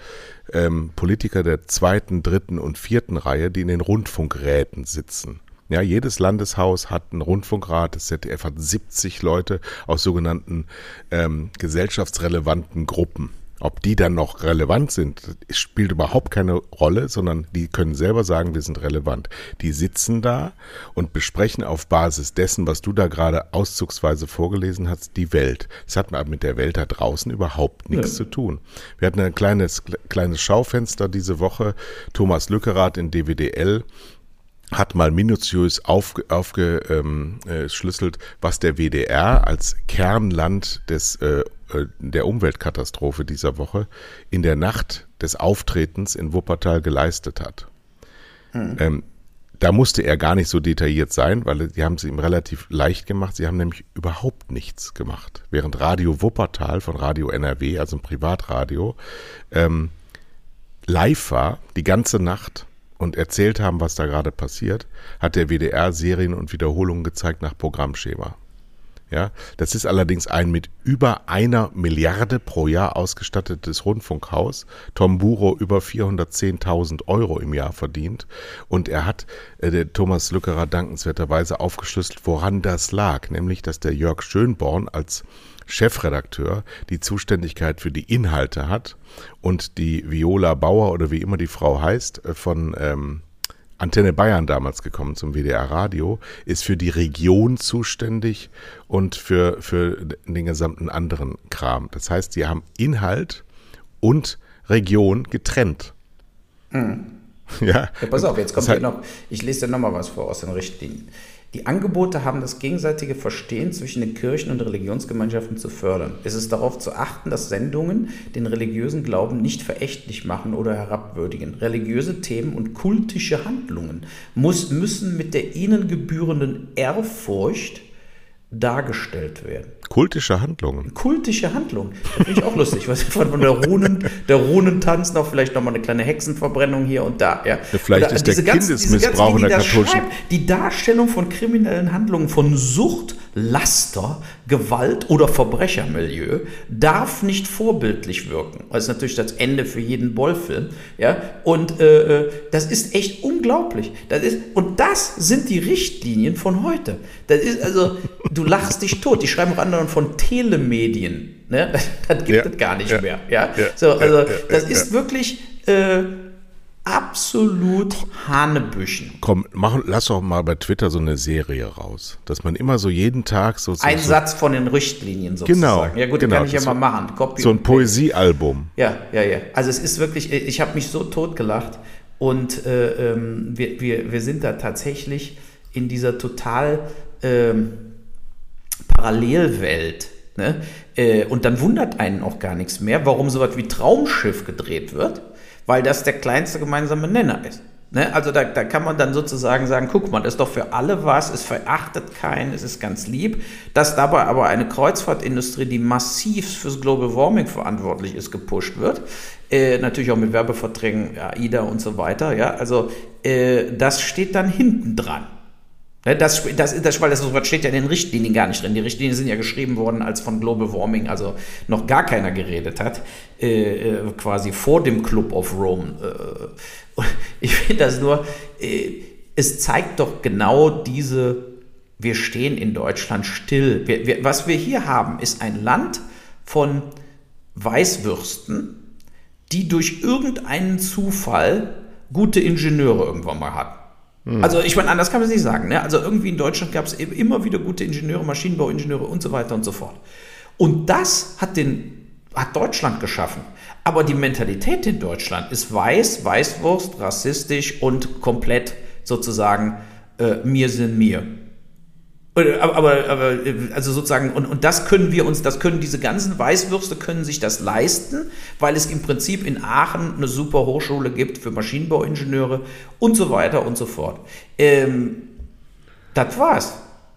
ähm, Politiker der zweiten, dritten und vierten Reihe, die in den Rundfunkräten sitzen. Ja, jedes Landeshaus hat einen Rundfunkrat, das ZDF hat 70 Leute aus sogenannten ähm, gesellschaftsrelevanten Gruppen. Ob die dann noch relevant sind, spielt überhaupt keine Rolle, sondern die können selber sagen, wir sind relevant. Die sitzen da und besprechen auf Basis dessen, was du da gerade auszugsweise vorgelesen hast, die Welt. Das hat mit der Welt da draußen überhaupt nichts ja. zu tun. Wir hatten ein kleines, kleines Schaufenster diese Woche. Thomas Lückerath in DWDL hat mal minutiös aufgeschlüsselt, aufge, ähm, äh, was der WDR als Kernland des, äh, äh, der Umweltkatastrophe dieser Woche in der Nacht des Auftretens in Wuppertal geleistet hat. Hm. Ähm, da musste er gar nicht so detailliert sein, weil die haben es ihm relativ leicht gemacht. Sie haben nämlich überhaupt nichts gemacht. Während Radio Wuppertal von Radio NRW, also ein Privatradio, ähm, live war die ganze Nacht und erzählt haben, was da gerade passiert, hat der WDR Serien und Wiederholungen gezeigt nach Programmschema. Ja, das ist allerdings ein mit über einer Milliarde pro Jahr ausgestattetes Rundfunkhaus. Tom Buro über 410.000 Euro im Jahr verdient. Und er hat, äh, der Thomas Lückerer dankenswerterweise aufgeschlüsselt, woran das lag. Nämlich, dass der Jörg Schönborn als Chefredakteur die Zuständigkeit für die Inhalte hat und die Viola Bauer oder wie immer die Frau heißt äh, von ähm, Antenne Bayern damals gekommen zum WDR Radio, ist für die Region zuständig und für, für den gesamten anderen Kram. Das heißt, sie haben Inhalt und Region getrennt. Mhm. Ja. ja. Pass auf, jetzt kommt hier noch, ich lese dir nochmal was vor aus den Richtlinien. Die Angebote haben das gegenseitige Verstehen zwischen den Kirchen und Religionsgemeinschaften zu fördern. Es ist darauf zu achten, dass Sendungen den religiösen Glauben nicht verächtlich machen oder herabwürdigen. Religiöse Themen und kultische Handlungen muss, müssen mit der ihnen gebührenden Ehrfurcht dargestellt werden. Kultische Handlungen. Kultische Handlungen. Das finde ich auch lustig. Was von der Runen, der Runentanz noch vielleicht noch mal eine kleine Hexenverbrennung hier und da. Ja. ja vielleicht Oder ist der Kindesmissbrauch in der katholischen. Die Darstellung von kriminellen Handlungen, von Sucht, Laster, Gewalt oder Verbrechermilieu darf nicht vorbildlich wirken. Das ist natürlich das Ende für jeden Bollfilm. Ja? Und äh, äh, das ist echt unglaublich. Das ist, und das sind die Richtlinien von heute. Das ist also, du lachst dich tot. Die schreiben auch anderen von Telemedien. Ne? Das gibt ja, es gar nicht ja, mehr. Ja? ja so, also das ist wirklich. Äh, absolut Hanebüchen. Komm, mach, lass doch mal bei Twitter so eine Serie raus, dass man immer so jeden Tag so... Ein so, Satz von den Richtlinien sozusagen. Genau. Ja gut, genau, kann ich ja mal machen. Copy so ein Poesiealbum. Ja, ja, ja. Also es ist wirklich, ich habe mich so tot gelacht und äh, ähm, wir, wir, wir sind da tatsächlich in dieser total ähm, Parallelwelt. Ne? Äh, und dann wundert einen auch gar nichts mehr, warum so was wie Traumschiff gedreht wird weil das der kleinste gemeinsame Nenner ist. Ne? Also da, da kann man dann sozusagen sagen, guck mal, das ist doch für alle was, es verachtet keinen, es ist ganz lieb. Dass dabei aber eine Kreuzfahrtindustrie, die massiv fürs Global Warming verantwortlich ist, gepusht wird, äh, natürlich auch mit Werbeverträgen, AIDA und so weiter, ja, also äh, das steht dann hinten dran. Ne, das, das, das, weil das steht ja in den Richtlinien gar nicht drin. Die Richtlinien sind ja geschrieben worden, als von Global Warming also noch gar keiner geredet hat, äh, äh quasi vor dem Club of Rome. Äh, ich finde das nur, äh, es zeigt doch genau diese, wir stehen in Deutschland still. Wir, wir, was wir hier haben, ist ein Land von Weißwürsten, die durch irgendeinen Zufall gute Ingenieure irgendwann mal hatten. Hm. Also ich meine, anders kann man es nicht sagen. Ne? Also irgendwie in Deutschland gab es immer wieder gute Ingenieure, Maschinenbauingenieure und so weiter und so fort. Und das hat, den, hat Deutschland geschaffen. Aber die Mentalität in Deutschland ist weiß, Weißwurst, rassistisch und komplett sozusagen äh, mir sind mir. Aber, aber, aber, also sozusagen, und, und das können wir uns, das können diese ganzen Weißwürste können sich das leisten, weil es im Prinzip in Aachen eine super Hochschule gibt für Maschinenbauingenieure und so weiter und so fort. Ähm, das war's.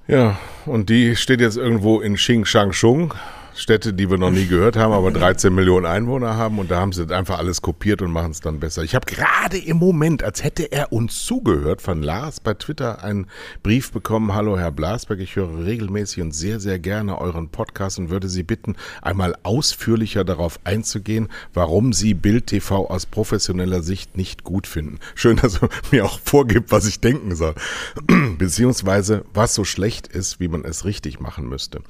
Ja, und die steht jetzt irgendwo in Xing Shang Shung Städte, die wir noch nie gehört haben, aber 13 Millionen Einwohner haben und da haben sie einfach alles kopiert und machen es dann besser. Ich habe gerade im Moment, als hätte er uns zugehört, von Lars bei Twitter einen Brief bekommen. Hallo Herr Blasberg, ich höre regelmäßig und sehr, sehr gerne euren Podcast und würde Sie bitten, einmal ausführlicher darauf einzugehen, warum Sie Bild TV aus professioneller Sicht nicht gut finden. Schön, dass er mir auch vorgibt, was ich denken soll. Beziehungsweise, was so schlecht ist, wie man es richtig machen müsste.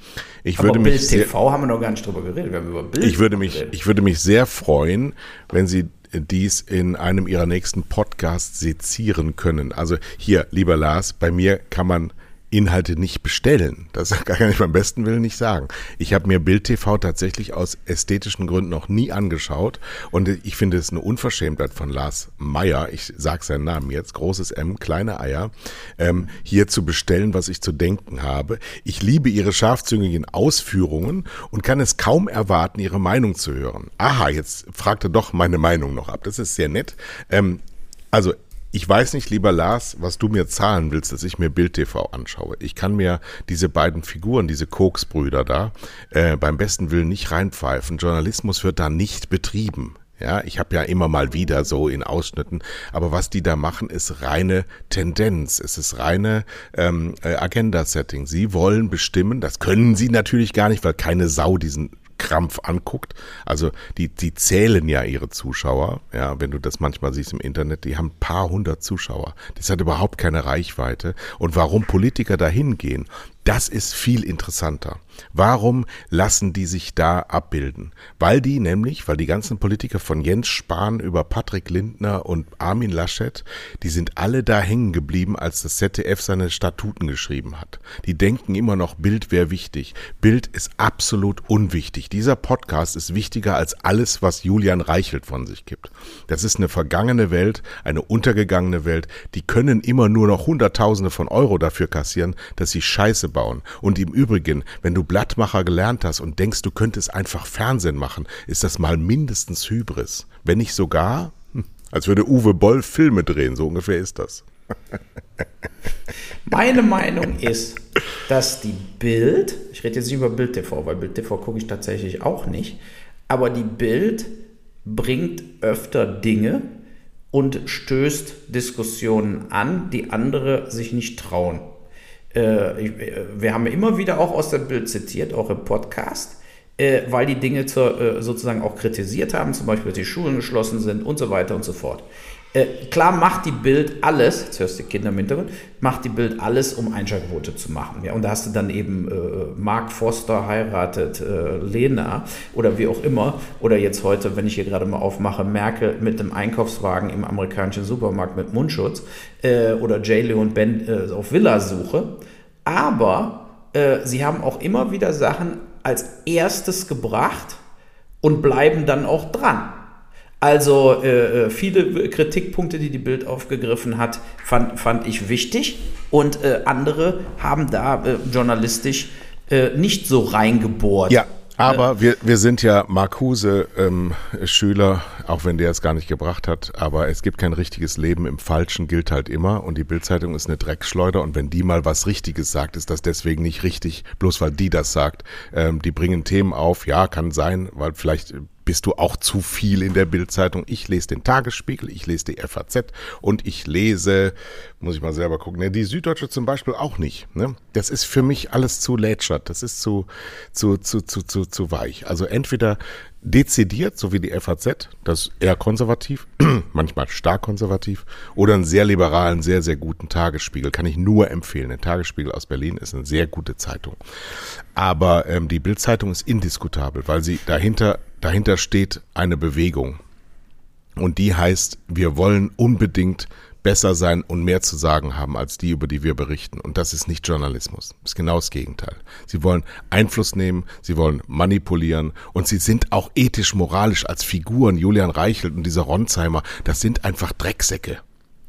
Ich aber würde Bild mich TV haben wir noch gar nicht drüber geredet. Wir haben über Bild ich würde mich, geredet. ich würde mich sehr freuen, wenn Sie dies in einem Ihrer nächsten Podcasts sezieren können. Also hier, lieber Lars, bei mir kann man Inhalte nicht bestellen. Das kann ich beim besten Willen nicht sagen. Ich habe mir Bild TV tatsächlich aus ästhetischen Gründen noch nie angeschaut und ich finde es eine Unverschämtheit von Lars Meyer, ich sage seinen Namen jetzt, großes M, kleine Eier, ähm, hier zu bestellen, was ich zu denken habe. Ich liebe ihre scharfzüngigen Ausführungen und kann es kaum erwarten, ihre Meinung zu hören. Aha, jetzt fragt er doch meine Meinung noch ab. Das ist sehr nett. Ähm, also ich weiß nicht, lieber Lars, was du mir zahlen willst, dass ich mir Bild TV anschaue. Ich kann mir diese beiden Figuren, diese Koksbrüder da, äh, beim besten Willen nicht reinpfeifen. Journalismus wird da nicht betrieben. Ja, ich habe ja immer mal wieder so in Ausschnitten, aber was die da machen, ist reine Tendenz. Es ist reine ähm, äh, Agenda-Setting. Sie wollen bestimmen, das können sie natürlich gar nicht, weil keine Sau diesen Krampf anguckt. Also die, die zählen ja ihre Zuschauer. Ja, wenn du das manchmal siehst im Internet, die haben ein paar hundert Zuschauer. Das hat überhaupt keine Reichweite. Und warum Politiker dahin gehen, das ist viel interessanter. Warum lassen die sich da abbilden? Weil die nämlich, weil die ganzen Politiker von Jens Spahn über Patrick Lindner und Armin Laschet, die sind alle da hängen geblieben, als das ZDF seine Statuten geschrieben hat. Die denken immer noch, Bild wäre wichtig. Bild ist absolut unwichtig. Dieser Podcast ist wichtiger als alles, was Julian Reichelt von sich gibt. Das ist eine vergangene Welt, eine untergegangene Welt. Die können immer nur noch Hunderttausende von Euro dafür kassieren, dass sie Scheiße bauen. Und im Übrigen, wenn du Blattmacher gelernt hast und denkst, du könntest einfach Fernsehen machen, ist das mal mindestens Hybris. Wenn nicht sogar, hm, als würde Uwe Boll Filme drehen, so ungefähr ist das. Meine Meinung ist, dass die Bild, ich rede jetzt nicht über Bild TV, weil Bild TV gucke ich tatsächlich auch nicht, aber die Bild bringt öfter Dinge und stößt Diskussionen an, die andere sich nicht trauen. Äh, wir haben immer wieder auch aus der Bild zitiert, auch im Podcast, äh, weil die Dinge zur, äh, sozusagen auch kritisiert haben, zum Beispiel, dass die Schulen geschlossen sind und so weiter und so fort. Klar macht die Bild alles, jetzt hörst du die Kinder im Hintergrund, macht die Bild alles, um Einschaltquote zu machen. Ja, und da hast du dann eben äh, Mark Foster heiratet äh, Lena oder wie auch immer. Oder jetzt heute, wenn ich hier gerade mal aufmache, Merkel mit dem Einkaufswagen im amerikanischen Supermarkt mit Mundschutz äh, oder J-Lo und Ben äh, auf Villasuche. Aber äh, sie haben auch immer wieder Sachen als erstes gebracht und bleiben dann auch dran. Also äh, viele Kritikpunkte, die die Bild aufgegriffen hat, fand, fand ich wichtig und äh, andere haben da äh, journalistisch nicht so reingebohrt. Ja, aber wir, wir sind ja Marcuse ähm, Schüler, auch wenn der es gar nicht gebracht hat. Aber es gibt kein richtiges Leben im Falschen, gilt halt immer. Und die Bildzeitung ist eine Dreckschleuder. Und wenn die mal was Richtiges sagt, ist das deswegen nicht richtig, bloß weil die das sagt. Ähm, die bringen Themen auf, ja, kann sein, weil vielleicht bist du auch zu viel in der Bildzeitung. Ich lese den Tagesspiegel, ich lese die FAZ und ich lese, muss ich mal selber gucken, ne, die Süddeutsche zum Beispiel auch nicht. Ne? Das ist für mich alles zu lätschert, das ist zu, zu, zu, zu, zu, zu weich. Also entweder dezidiert, so wie die FAZ, das eher konservativ, manchmal stark konservativ, oder einen sehr liberalen, sehr, sehr guten Tagesspiegel. Kann ich nur empfehlen. Der Tagesspiegel aus Berlin ist eine sehr gute Zeitung. Aber ähm, die Bildzeitung ist indiskutabel, weil sie dahinter, dahinter steht eine Bewegung. Und die heißt, wir wollen unbedingt besser sein und mehr zu sagen haben als die, über die wir berichten. Und das ist nicht Journalismus. Das ist genau das Gegenteil. Sie wollen Einfluss nehmen, sie wollen manipulieren und sie sind auch ethisch, moralisch als Figuren, Julian Reichelt und dieser Ronsheimer, das sind einfach Drecksäcke.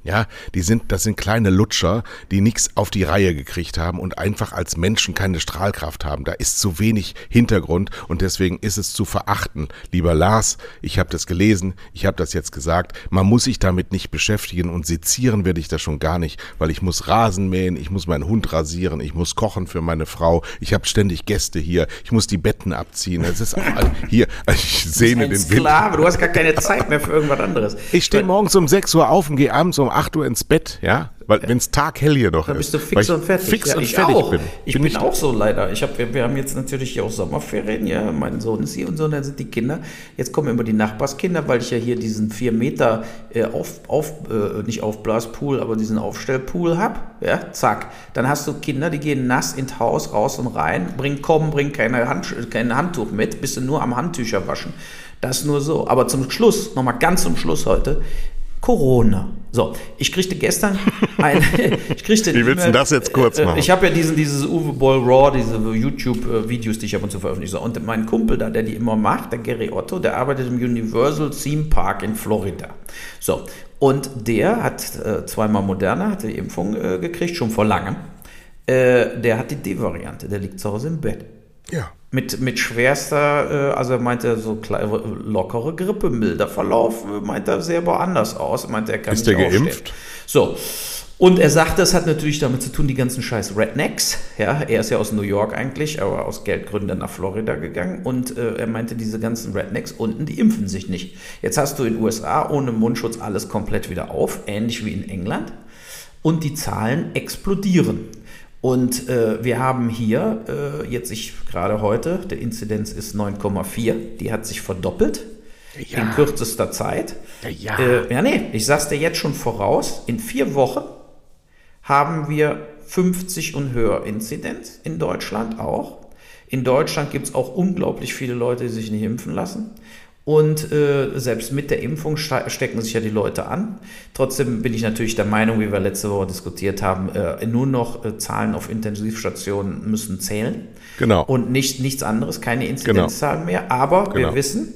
Ja, die sind, das sind kleine Lutscher, die nichts auf die Reihe gekriegt haben und einfach als Menschen keine Strahlkraft haben. Da ist zu wenig Hintergrund und deswegen ist es zu verachten. Lieber Lars, ich habe das gelesen, ich habe das jetzt gesagt. Man muss sich damit nicht beschäftigen und sezieren werde ich das schon gar nicht, weil ich muss Rasen mähen, ich muss meinen Hund rasieren, ich muss kochen für meine Frau, ich habe ständig Gäste hier, ich muss die Betten abziehen. Es ist hier, ich sehne den Wind. Sklave, du hast gar keine Zeit mehr für irgendwas anderes. Ich stehe morgens um 6 Uhr auf und gehe abends um 8 Uhr ins Bett, ja, weil wenn es taghell hier noch Dann ist. bist du fix und fertig. Fix ja, und ich fertig auch. bin. Ich bin bin, auch so leider. Ich hab, wir, wir haben jetzt natürlich auch Sommerferien, ja, mein Sohn ist hier und so, und dann sind die Kinder, jetzt kommen immer die Nachbarskinder, weil ich ja hier diesen 4 Meter äh, auf, auf äh, nicht Aufblaspool, aber diesen Aufstellpool hab, ja, zack. Dann hast du Kinder, die gehen nass ins Haus, raus und rein, bringen kommen, bringen keine Hand, kein Handtuch mit, bist du nur am Handtücher waschen. Das nur so. Aber zum Schluss, nochmal ganz zum Schluss heute, Corona. So, ich kriegte gestern ein, ich kriegte Wie willst du das jetzt kurz äh, machen? Ich habe ja diesen, dieses Uwe Boll Raw, diese YouTube-Videos, die ich ab und zu veröffentliche. Und mein Kumpel da, der die immer macht, der Gary Otto, der arbeitet im Universal Theme Park in Florida. So, und der hat äh, zweimal Moderna, hat die Impfung äh, gekriegt, schon vor langem. Äh, der hat die D-Variante, der liegt zu Hause im Bett. Ja. Mit, mit schwerster, äh, also er meinte so kleine, lockere Grippe, milder Verlauf, äh, meint er sehr aber anders aus. Meinte, er kann Ist nicht der aufstehen. geimpft? So. Und er sagt, das hat natürlich damit zu tun, die ganzen scheiß Rednecks. Ja, er ist ja aus New York eigentlich, aber aus Geldgründen nach Florida gegangen. Und äh, er meinte, diese ganzen Rednecks unten, die impfen sich nicht. Jetzt hast du in den USA ohne Mundschutz alles komplett wieder auf, ähnlich wie in England. Und die Zahlen explodieren. Und äh, wir haben hier, äh, jetzt ich gerade heute, der Inzidenz ist 9,4, die hat sich verdoppelt Ja. in kürzester Zeit. Ja. Äh, ja, nee, ich sag's dir jetzt schon voraus, in vier Wochen haben wir 50 und höher Inzidenz, in Deutschland auch. In Deutschland gibt es auch unglaublich viele Leute, die sich nicht impfen lassen. Und äh, selbst mit der Impfung ste- stecken sich ja die Leute an. Trotzdem bin ich natürlich der Meinung, wie wir letzte Woche diskutiert haben, äh, nur noch äh, Zahlen auf Intensivstationen müssen zählen. Genau. Und nicht, nichts anderes, keine Inzidenzzahlen mehr. Aber wir Genau. wissen,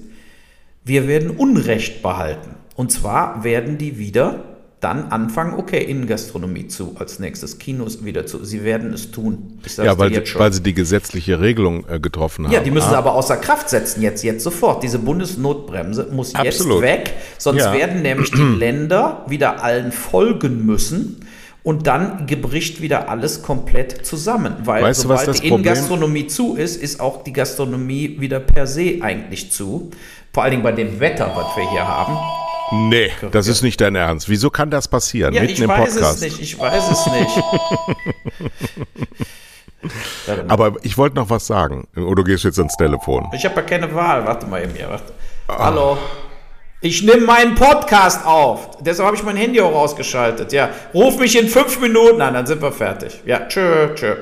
wir werden Unrecht behalten. Und zwar werden die wieder dann anfangen, okay, Innengastronomie zu, als nächstes Kinos wieder zu. Sie werden es tun. Ja, weil, jetzt sie- weil sie die gesetzliche Regelung äh, getroffen haben. Ja, die müssen sie Ah, aber außer Kraft setzen jetzt, jetzt sofort. Diese Bundesnotbremse muss Absolut. jetzt weg, sonst Ja. werden nämlich die Länder wieder allen folgen müssen. Und dann bricht wieder alles komplett zusammen. Weil Weißt du, was sobald das die Innengastronomie zu ist, ist auch die Gastronomie wieder per se eigentlich zu. Vor allen Dingen bei dem Wetter, was wir hier haben. Nee, das ist nicht dein Ernst. Wieso kann das passieren? Ja, Mitten ich im weiß Podcast. es nicht, ich weiß es nicht. Aber ich wollte noch was sagen. Oder du gehst jetzt ans Telefon. Ich habe ja keine Wahl. Warte mal eben hier. Warte. Hallo. Ich nehme meinen Podcast auf. Deshalb habe ich mein Handy auch ausgeschaltet. Ja, ruf mich in fünf Minuten an, dann sind wir fertig. Ja, tschö, tschö.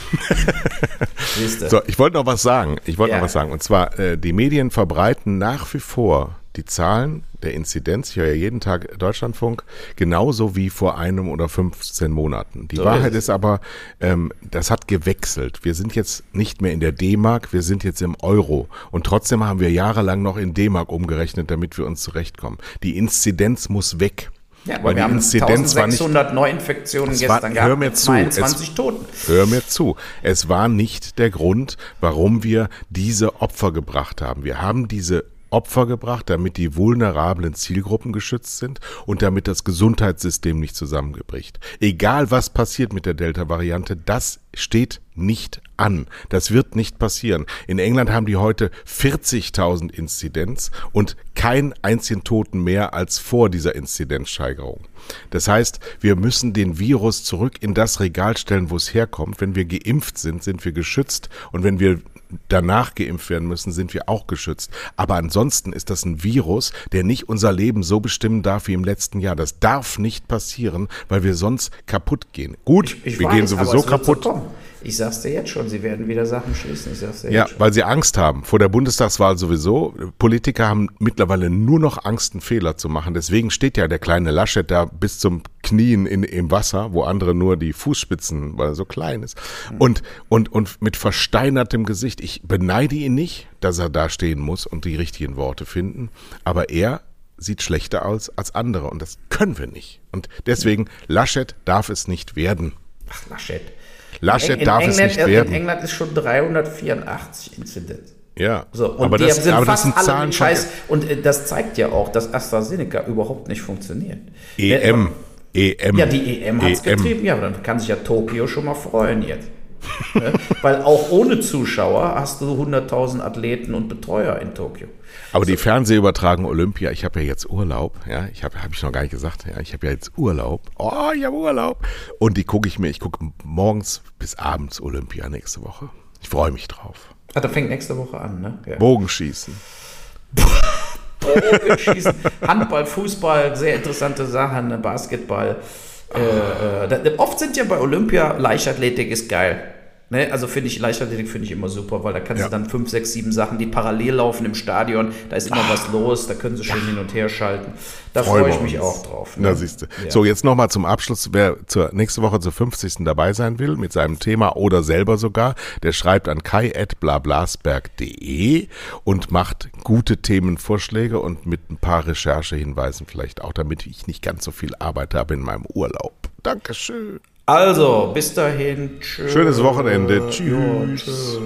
So, ich wollte noch was sagen. Ich wollte Ja. noch was sagen. Und zwar, äh, die Medien verbreiten nach wie vor die Zahlen der Inzidenz, ich höre ja jeden Tag Deutschlandfunk, genauso wie vor einem oder 15 Monaten. Die So Wahrheit ist ist aber, ähm, das hat gewechselt. Wir sind jetzt nicht mehr in der D-Mark, wir sind jetzt im Euro. Und trotzdem haben wir jahrelang noch in D-Mark umgerechnet, damit wir uns zurechtkommen. Die Inzidenz muss weg. Ja, aber Weil wir die haben Inzidenz war nicht 1600 Neuinfektionen Es war- gestern hör mir zu, 22 es- Toten. Hör mir zu. Es war nicht der Grund, warum wir diese Opfer gebracht haben. Wir haben diese Opfer gebracht, damit die vulnerablen Zielgruppen geschützt sind und damit das Gesundheitssystem nicht zusammengebricht. Egal was passiert mit der Delta-Variante, das steht nicht an. Das wird nicht passieren. In England haben die heute 40.000 Inzidenz und kein einzigen Toten mehr als vor dieser Inzidenzsteigerung. Das heißt, wir müssen den Virus zurück in das Regal stellen, wo es herkommt. Wenn wir geimpft sind, sind wir geschützt und wenn wir danach geimpft werden müssen, sind wir auch geschützt. Aber ansonsten ist das ein Virus, der nicht unser Leben so bestimmen darf wie im letzten Jahr. Das darf nicht passieren, weil wir sonst kaputt gehen. Gut, Ich wir weiß, gehen sowieso kaputt. So. Ich sag's dir jetzt schon, sie werden wieder Sachen schließen. Ich sag's dir Ja, jetzt schon. weil sie Angst haben. Vor der Bundestagswahl sowieso. Politiker haben mittlerweile nur noch Angst, einen Fehler zu machen. Deswegen steht ja der kleine Laschet da bis zum Knien in, im Wasser, wo andere nur die Fußspitzen, weil er so klein ist. Und, und, und mit versteinertem Gesicht. Ich beneide ihn nicht, dass er da stehen muss und die richtigen Worte finden. Aber er sieht schlechter aus als andere und das können wir nicht. Und deswegen, Laschet darf es nicht werden. Ach, Laschet. Laschet in, darf England, es nicht in werden. England ist schon 384 Inzidenz. Ja, So, und aber die das, sind aber das fast sind alle Zahlen Scheiß. Und äh, das zeigt ja auch, dass AstraZeneca überhaupt nicht funktioniert. EM. EM. Ja, die EM hat es getrieben. Ja, aber dann kann sich ja Tokio schon mal freuen jetzt. Ne? Weil auch ohne Zuschauer hast du 100.000 Athleten und Betreuer in Tokio. Aber die Fernsehübertragung Olympia, ich habe ja jetzt Urlaub, ja, ich habe habe ich noch gar nicht gesagt, ja, ich habe ja jetzt Urlaub. Oh, ich habe Urlaub. Und die gucke ich mir, ich gucke morgens bis abends Olympia nächste Woche. Ich freue mich drauf. Ah, das fängt nächste Woche an, ne? Ja. Bogenschießen. Bogenschießen, Handball, Fußball, sehr interessante Sachen, ne? Basketball. Äh, äh, da, oft sind ja bei Olympia Leichtathletik ist geil. Ne? Also finde ich, Leichtathletik finde ich immer super, weil da kannst Ja. du dann fünf, sechs, sieben Sachen, die parallel laufen im Stadion, da ist immer was los, da können sie schön hin und her schalten. Da freue Freuen ich mich uns. auch drauf. ne? Na, siehst du. Ja. So, jetzt nochmal zum Abschluss. Wer zur, nächste Woche zur 50. dabei sein will, mit seinem Thema oder selber sogar, der schreibt an kai.blablasberg.de und macht gute Themenvorschläge und mit ein paar Recherchehinweisen vielleicht auch, damit ich nicht ganz so viel Arbeit habe in meinem Urlaub. Dankeschön. Also, bis dahin. Tschö. Schönes Wochenende. Ja, Tschüss. tschö.